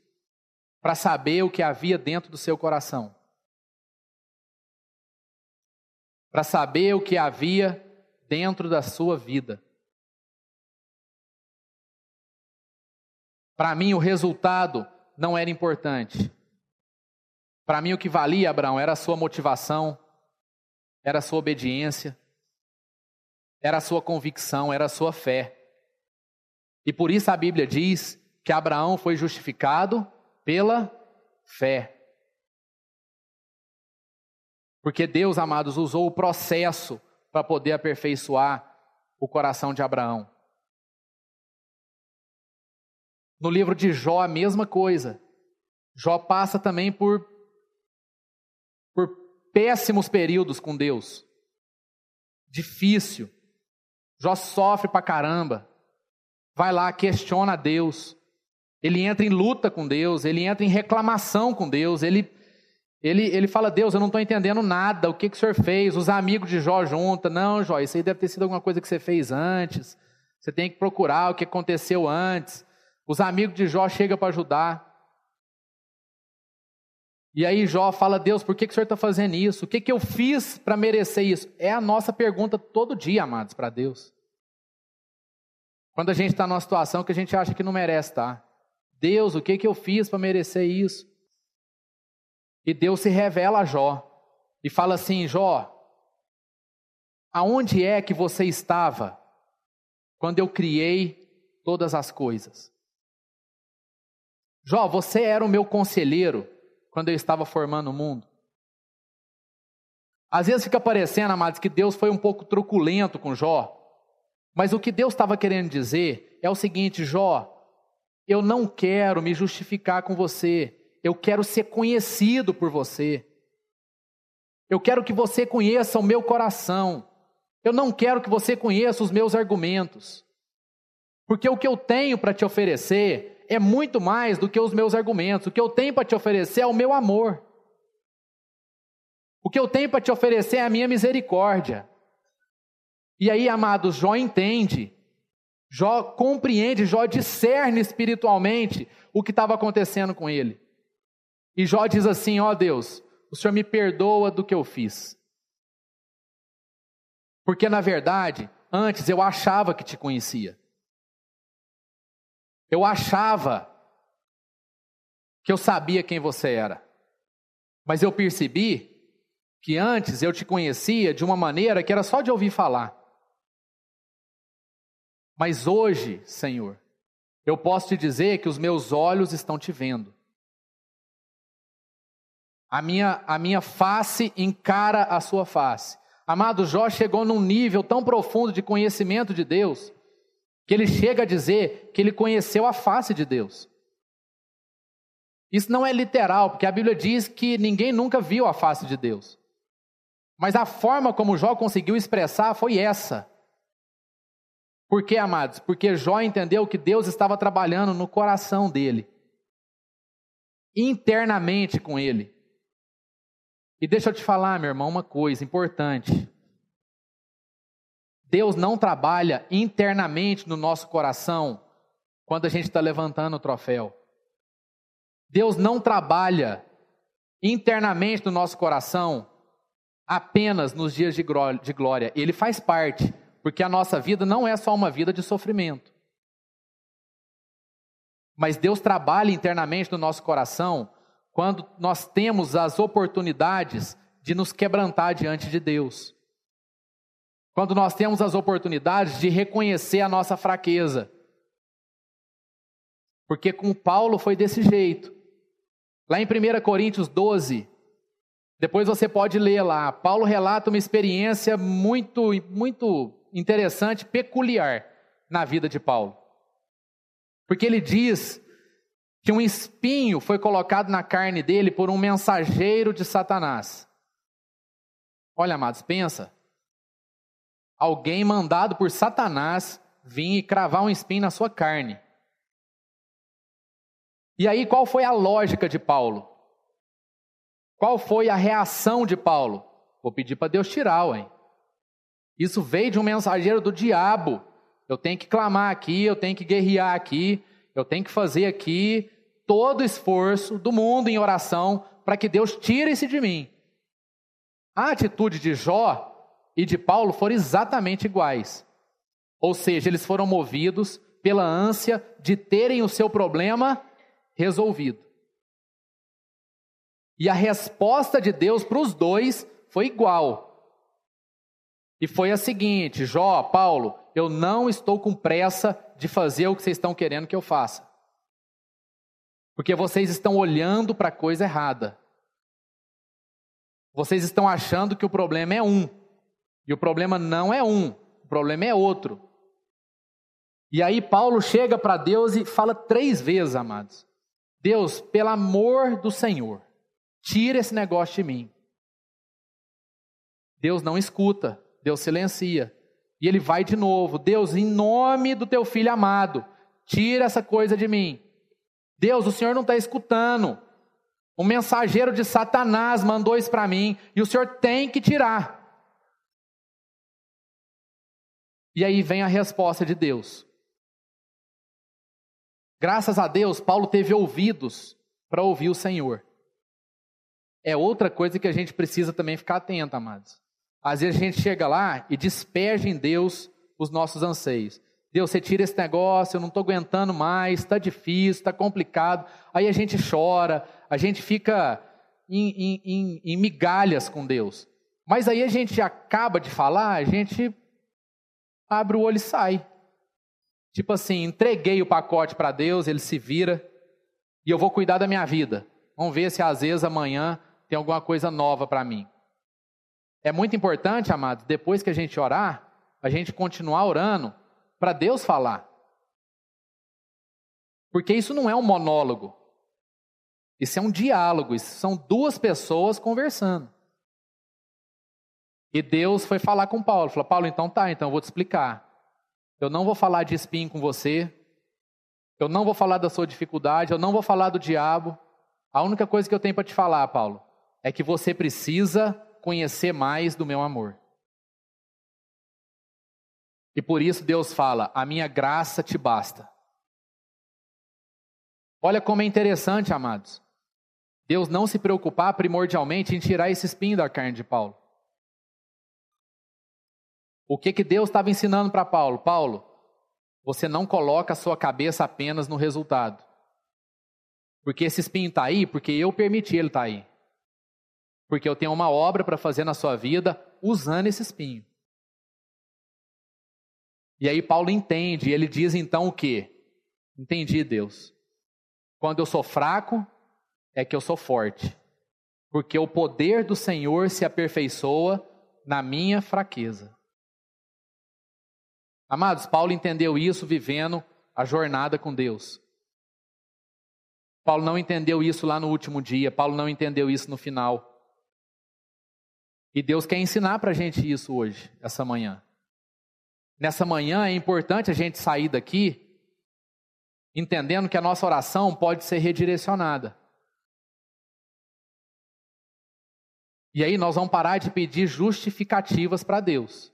Para saber o que havia dentro do seu coração. Para saber o que havia dentro da sua vida. Para mim, o resultado não era importante. Para mim, o que valia, Abraão, era a sua motivação, era a sua obediência, era a sua convicção, era a sua fé. E por isso a Bíblia diz que Abraão foi justificado pela fé. Porque Deus, amados, usou o processo para poder aperfeiçoar o coração de Abraão. No livro de Jó, a mesma coisa. Jó passa também por, por péssimos períodos com Deus. Difícil. Jó sofre pra caramba. Vai lá, questiona Deus. Ele entra em luta com Deus, ele entra em reclamação com Deus, ele, ele, ele fala, Deus, eu não estou entendendo nada, o que, que o senhor fez? Os amigos de Jó juntam, não, Jó, isso aí deve ter sido alguma coisa que você fez antes, você tem que procurar o que aconteceu antes. Os amigos de Jó chegam para ajudar. E aí Jó fala, Deus, por que, que o Senhor está fazendo isso? O que, que eu fiz para merecer isso? É a nossa pergunta todo dia, amados, para Deus. Quando a gente está numa situação que a gente acha que não merece estar. Tá? Deus, o que, que eu fiz para merecer isso? E Deus se revela a Jó e fala assim: Jó, aonde é que você estava quando eu criei todas as coisas? Jó, você era o meu conselheiro quando eu estava formando o mundo. Às vezes fica parecendo, amados, que Deus foi um pouco truculento com Jó. Mas o que Deus estava querendo dizer é o seguinte: Jó, eu não quero me justificar com você, eu quero ser conhecido por você. Eu quero que você conheça o meu coração. Eu não quero que você conheça os meus argumentos. Porque o que eu tenho para te oferecer é muito mais do que os meus argumentos. O que eu tenho para te oferecer é o meu amor. O que eu tenho para te oferecer é a minha misericórdia. E aí, amados, Jó entende, Jó compreende, Jó discerne espiritualmente o que estava acontecendo com ele. E Jó diz assim: Ó oh Deus, o Senhor me perdoa do que eu fiz. Porque na verdade, antes eu achava que te conhecia. Eu achava que eu sabia quem você era. Mas eu percebi que antes eu te conhecia de uma maneira que era só de ouvir falar. Mas hoje, Senhor, eu posso te dizer que os meus olhos estão te vendo. A minha, a minha face encara a sua face. Amado, Jó chegou num nível tão profundo de conhecimento de Deus, que ele chega a dizer que ele conheceu a face de Deus. Isso não é literal, porque a Bíblia diz que ninguém nunca viu a face de Deus. Mas a forma como Jó conseguiu expressar foi essa. Por quê, amados? Porque Jó entendeu que Deus estava trabalhando no coração dele, internamente com ele. E deixa eu te falar, meu irmão, uma coisa importante. Deus não trabalha internamente no nosso coração quando a gente está levantando o troféu. Deus não trabalha internamente no nosso coração apenas nos dias de glória. Ele faz parte, porque a nossa vida não é só uma vida de sofrimento. Mas Deus trabalha internamente no nosso coração quando nós temos as oportunidades de nos quebrantar diante de Deus. Quando nós temos as oportunidades de reconhecer a nossa fraqueza. Porque com Paulo foi desse jeito. Lá em 1 Coríntios 12, depois você pode ler lá, Paulo relata uma experiência muito, muito interessante, peculiar na vida de Paulo. Porque ele diz que um espinho foi colocado na carne dele por um mensageiro de Satanás. Olha, amados, pensa. Alguém mandado por Satanás vir e cravar um espinho na sua carne. E aí, qual foi a lógica de Paulo? Qual foi a reação de Paulo? Vou pedir para Deus tirar, ué. Isso veio de um mensageiro do diabo. Eu tenho que clamar aqui, eu tenho que guerrear aqui, eu tenho que fazer aqui todo o esforço do mundo em oração para que Deus tire isso de mim. A atitude de Jó e de Paulo foram exatamente iguais. Ou seja, eles foram movidos pela ânsia de terem o seu problema resolvido. E a resposta de Deus para os dois foi igual. E foi a seguinte: Jó, Paulo, eu não estou com pressa de fazer o que vocês estão querendo que eu faça. Porque vocês estão olhando para a coisa errada. Vocês estão achando que o problema é um. E o problema não é um, o problema é outro. E aí Paulo chega para Deus e fala três vezes, amados: Deus, pelo amor do Senhor, tira esse negócio de mim. Deus não escuta, Deus silencia. E ele vai de novo: Deus, em nome do teu filho amado, tira essa coisa de mim. Deus, o Senhor não está escutando. O mensageiro de Satanás mandou isso para mim e o Senhor tem que tirar. E aí vem a resposta de Deus. Graças a Deus, Paulo teve ouvidos para ouvir o Senhor. É outra coisa que a gente precisa também ficar atento, amados. Às vezes a gente chega lá e despeja em Deus os nossos anseios. Deus, você tira esse negócio, eu não estou aguentando mais, está difícil, está complicado. Aí a gente chora, a gente fica em, em, em, em, migalhas com Deus. Mas aí a gente acaba de falar, a gente abre o olho e sai. Tipo assim, entreguei o pacote para Deus, ele se vira e eu vou cuidar da minha vida. Vamos ver se às vezes amanhã tem alguma coisa nova para mim. É muito importante, amados, depois que a gente orar, a gente continuar orando para Deus falar. Porque isso não é um monólogo. Isso é um diálogo, isso são duas pessoas conversando. E Deus foi falar com Paulo, falou: "Paulo, então tá, então eu vou te explicar. Eu não vou falar de espinho com você. Eu não vou falar da sua dificuldade, eu não vou falar do diabo. A única coisa que eu tenho para te falar, Paulo, é que você precisa conhecer mais do meu amor. E por isso Deus fala: a minha graça te basta. Olha como é interessante, amados. Deus não se preocupar primordialmente em tirar esse espinho da carne de Paulo. O que, que Deus estava ensinando para Paulo? Paulo, você não coloca a sua cabeça apenas no resultado. Porque esse espinho está aí porque eu permiti ele estar tá aí. Porque eu tenho uma obra para fazer na sua vida usando esse espinho. E aí Paulo entende, ele diz então o quê? Entendi, Deus. Quando eu sou fraco, é que eu sou forte. Porque o poder do Senhor se aperfeiçoa na minha fraqueza. Amados, Paulo entendeu isso vivendo a jornada com Deus. Paulo não entendeu isso lá no último dia, Paulo não entendeu isso no final. E Deus quer ensinar para a gente isso hoje, essa manhã. Nessa manhã é importante a gente sair daqui entendendo que a nossa oração pode ser redirecionada. E aí nós vamos parar de pedir justificativas para Deus.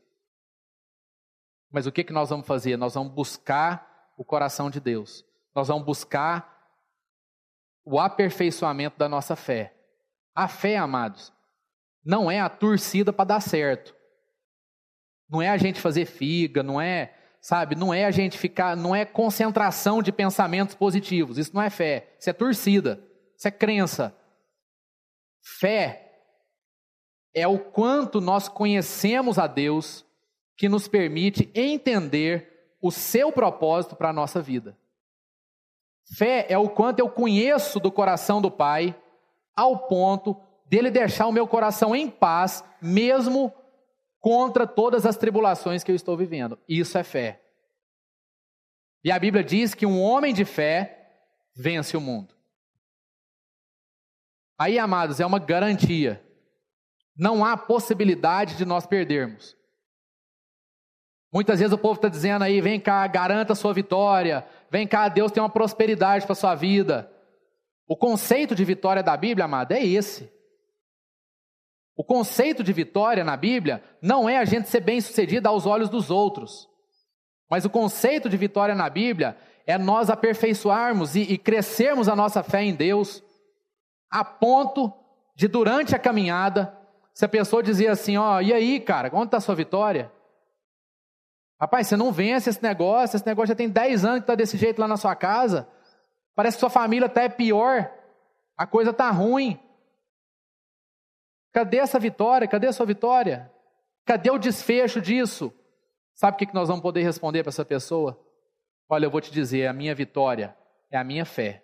Mas o que, que nós vamos fazer? Nós vamos buscar o coração de Deus. Nós vamos buscar o aperfeiçoamento da nossa fé. A fé, amados, não é a torcida para dar certo. Não é a gente fazer figa, não é, sabe, não é a gente ficar, não é concentração de pensamentos positivos. Isso não é fé, isso é torcida, isso é crença. Fé é o quanto nós conhecemos a Deus que nos permite entender o seu propósito para a nossa vida. Fé é o quanto eu conheço do coração do Pai, ao ponto dele deixar o meu coração em paz, mesmo contra todas as tribulações que eu estou vivendo. Isso é fé. E a Bíblia diz que um homem de fé vence o mundo. Aí, amados, é uma garantia. Não há possibilidade de nós perdermos. Muitas vezes o povo está dizendo aí: vem cá, garanta a sua vitória, vem cá, Deus tem uma prosperidade para a sua vida. O conceito de vitória da Bíblia, amado, é esse. O conceito de vitória na Bíblia não é a gente ser bem sucedido aos olhos dos outros. Mas o conceito de vitória na Bíblia é nós aperfeiçoarmos e, e crescermos a nossa fé em Deus, a ponto de, durante a caminhada, se a pessoa dizia assim: Ó, oh, e aí, cara, onde está a sua vitória? Rapaz, você não vence esse negócio, esse negócio já tem 10 anos que está desse jeito lá na sua casa. Parece que sua família até é pior. A coisa está ruim. Cadê essa vitória? Cadê a sua vitória? Cadê o desfecho disso? Sabe o que nós vamos poder responder para essa pessoa? Olha, eu vou te dizer, a minha vitória é a minha fé.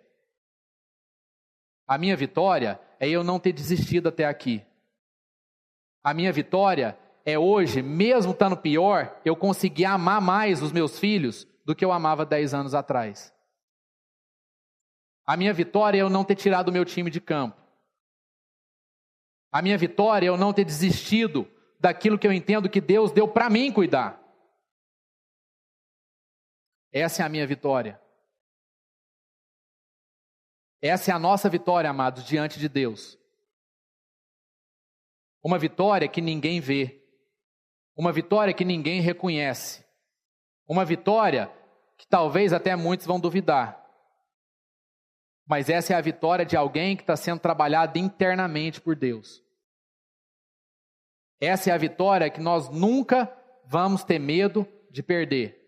A minha vitória é eu não ter desistido até aqui. A minha vitória é hoje, mesmo estando pior, eu conseguir amar mais os meus filhos do que eu amava 10 anos atrás. A minha vitória é eu não ter tirado o meu time de campo. A minha vitória é eu não ter desistido daquilo que eu entendo que Deus deu para mim cuidar. Essa é a minha vitória. Essa é a nossa vitória, amados, diante de Deus. Uma vitória que ninguém vê, uma vitória que ninguém reconhece. Uma vitória que talvez até muitos vão duvidar. Mas essa é a vitória de alguém que está sendo trabalhado internamente por Deus. Essa é a vitória que nós nunca vamos ter medo de perder.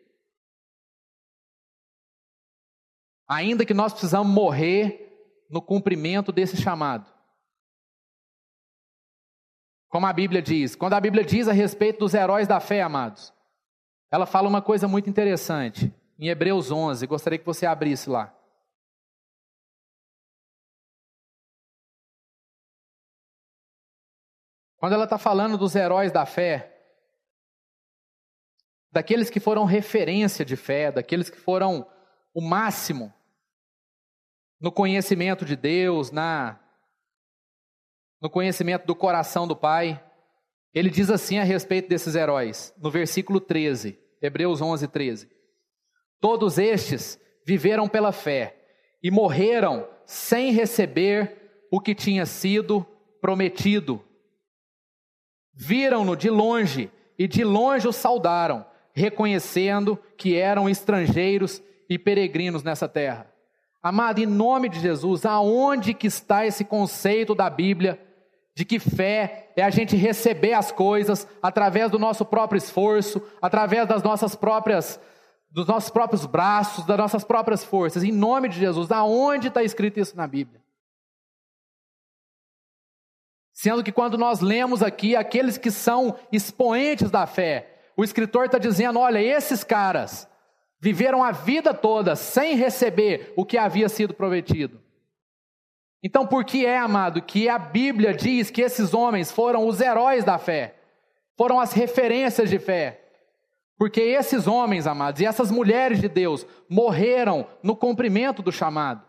Ainda que nós precisamos morrer no cumprimento desse chamado. Como a Bíblia diz, quando a Bíblia diz a respeito dos heróis da fé, amados, ela fala uma coisa muito interessante. Em Hebreus 11, gostaria que você abrisse lá. Quando ela está falando dos heróis da fé, daqueles que foram referência de fé, daqueles que foram o máximo no conhecimento de Deus, na no conhecimento do coração do Pai. Ele diz assim a respeito desses heróis, no versículo 13, Hebreus 11, 13: Todos estes viveram pela fé e morreram sem receber o que tinha sido prometido. Viram-no de longe e de longe o saudaram, reconhecendo que eram estrangeiros e peregrinos nessa terra. Amado, em nome de Jesus, aonde que está esse conceito da Bíblia de que fé é a gente receber as coisas através do nosso próprio esforço, através das nossas próprias dos nossos próprios braços, das nossas próprias forças, em nome de Jesus. Aonde está escrito isso na Bíblia? Sendo que quando nós lemos aqui aqueles que são expoentes da fé, o escritor está dizendo: olha, esses caras viveram a vida toda sem receber o que havia sido prometido. Então, por que é, amado, que a Bíblia diz que esses homens foram os heróis da fé, foram as referências de fé? Porque esses homens, amados, e essas mulheres de Deus morreram no cumprimento do chamado.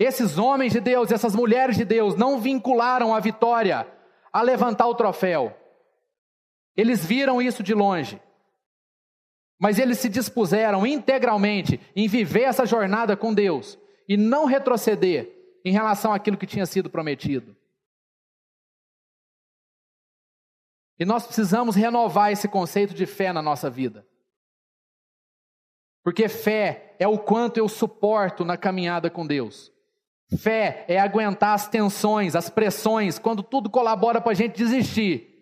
Esses homens de Deus, essas mulheres de Deus não vincularam a vitória a levantar o troféu. Eles viram isso de longe. Mas eles se dispuseram integralmente em viver essa jornada com Deus e não retroceder em relação àquilo que tinha sido prometido. E nós precisamos renovar esse conceito de fé na nossa vida. Porque fé é o quanto eu suporto na caminhada com Deus. Fé é aguentar as tensões, as pressões, quando tudo colabora para a gente desistir.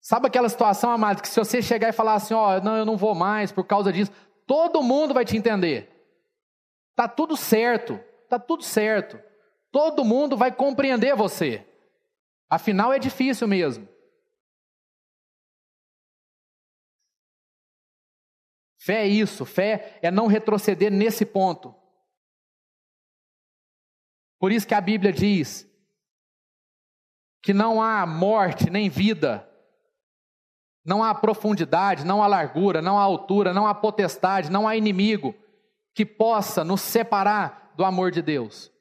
Sabe aquela situação, amado, que se você chegar e falar assim, ó, oh, não, eu não vou mais por causa disso, todo mundo vai te entender. Tá tudo certo, tá tudo certo. Todo mundo vai compreender você. Afinal, é difícil mesmo. Fé é isso, fé é não retroceder nesse ponto. Por isso que a Bíblia diz que não há morte nem vida, não há profundidade, não há largura, não há altura, não há potestade, não há inimigo que possa nos separar do amor de Deus.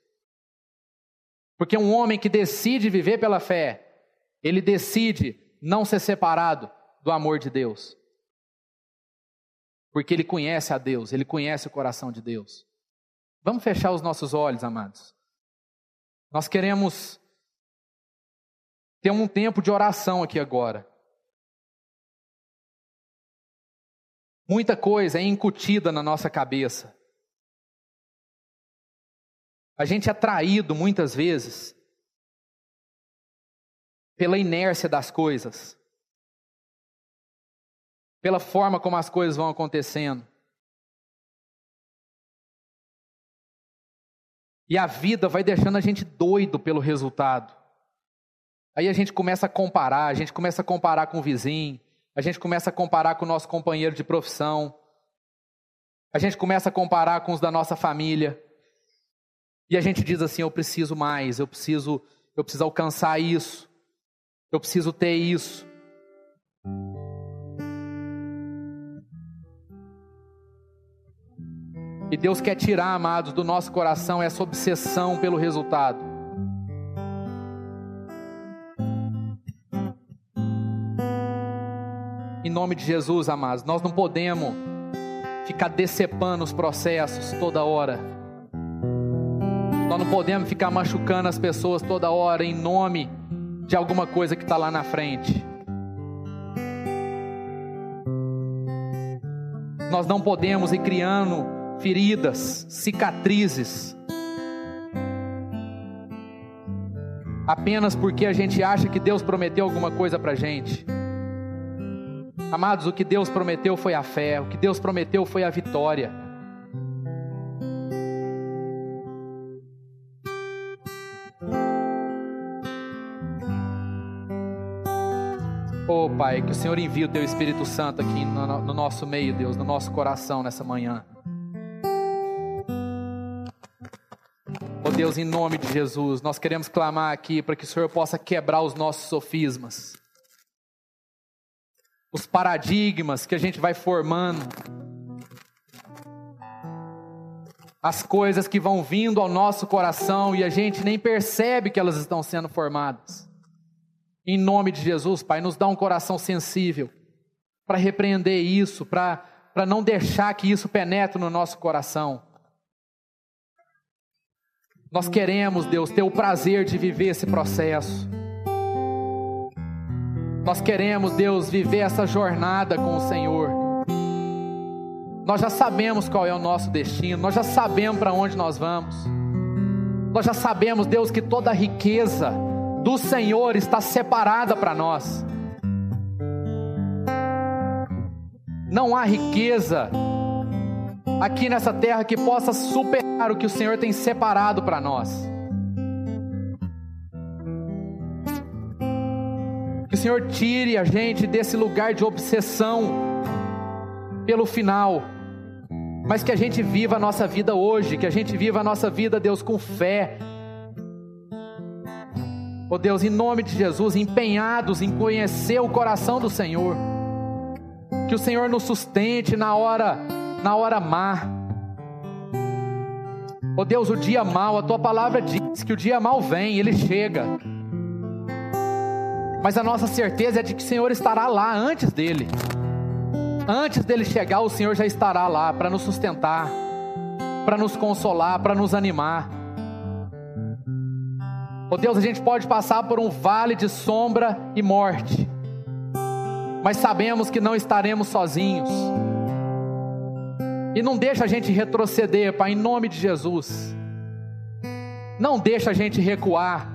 Porque um homem que decide viver pela fé, ele decide não ser separado do amor de Deus. Porque ele conhece a Deus, ele conhece o coração de Deus. Vamos fechar os nossos olhos, amados. Nós queremos ter um tempo de oração aqui agora. Muita coisa é incutida na nossa cabeça. A gente é traído muitas vezes pela inércia das coisas, pela forma como as coisas vão acontecendo. E a vida vai deixando a gente doido pelo resultado. Aí a gente começa a comparar, a gente começa a comparar com o vizinho, a gente começa a comparar com o nosso companheiro de profissão, a gente começa a comparar com os da nossa família. E a gente diz assim: eu preciso mais, eu preciso, eu preciso alcançar isso, eu preciso ter isso. E Deus quer tirar, amados, do nosso coração essa obsessão pelo resultado. Em nome de Jesus, amados, nós não podemos ficar decepando os processos toda hora. Não podemos ficar machucando as pessoas toda hora em nome de alguma coisa que está lá na frente. Nós não podemos ir criando feridas, cicatrizes, apenas porque a gente acha que Deus prometeu alguma coisa para gente. Amados, o que Deus prometeu foi a fé, o que Deus prometeu foi a vitória. Oh, Pai, que o Senhor envie o Teu Espírito Santo aqui no, no nosso meio, Deus, no nosso coração nessa manhã. Oh Deus, em nome de Jesus, nós queremos clamar aqui para que o Senhor possa quebrar os nossos sofismas, os paradigmas que a gente vai formando, as coisas que vão vindo ao nosso coração e a gente nem percebe que elas estão sendo formadas. Em nome de Jesus, Pai, nos dá um coração sensível para repreender isso, para não deixar que isso penetre no nosso coração. Nós queremos, Deus, ter o prazer de viver esse processo. Nós queremos, Deus, viver essa jornada com o Senhor. Nós já sabemos qual é o nosso destino, nós já sabemos para onde nós vamos. Nós já sabemos, Deus, que toda riqueza, do Senhor está separada para nós. Não há riqueza aqui nessa terra que possa superar o que o Senhor tem separado para nós. Que o Senhor tire a gente desse lugar de obsessão pelo final, mas que a gente viva a nossa vida hoje, que a gente viva a nossa vida, Deus, com fé. Oh Deus, em nome de Jesus, empenhados em conhecer o coração do Senhor. Que o Senhor nos sustente na hora na hora má. Oh Deus, o dia mal, a tua palavra diz que o dia mal vem, ele chega. Mas a nossa certeza é de que o Senhor estará lá antes dele. Antes dele chegar, o Senhor já estará lá para nos sustentar, para nos consolar, para nos animar. Oh Deus, a gente pode passar por um vale de sombra e morte, mas sabemos que não estaremos sozinhos. E não deixa a gente retroceder, Pai, em nome de Jesus. Não deixa a gente recuar.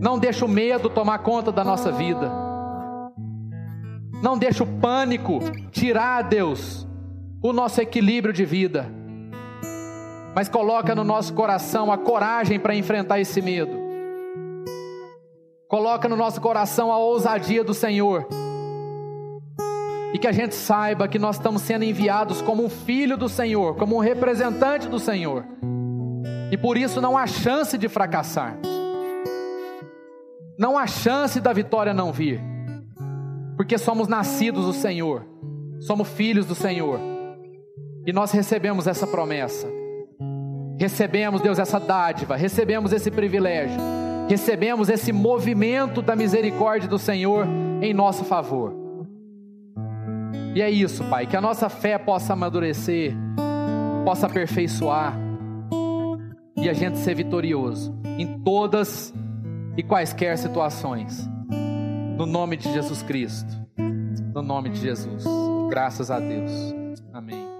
Não deixa o medo tomar conta da nossa vida. Não deixa o pânico tirar, Deus, o nosso equilíbrio de vida. Mas coloca no nosso coração a coragem para enfrentar esse medo. Coloca no nosso coração a ousadia do Senhor e que a gente saiba que nós estamos sendo enviados como um filho do Senhor, como um representante do Senhor. E por isso não há chance de fracassarmos. Não há chance da vitória não vir. Porque somos nascidos do Senhor. Somos filhos do Senhor. E nós recebemos essa promessa. Recebemos, Deus, essa dádiva, recebemos esse privilégio, recebemos esse movimento da misericórdia do Senhor em nosso favor. E é isso, Pai, que a nossa fé possa amadurecer, possa aperfeiçoar e a gente ser vitorioso em todas e quaisquer situações. No nome de Jesus Cristo. No nome de Jesus. Graças a Deus. Amém.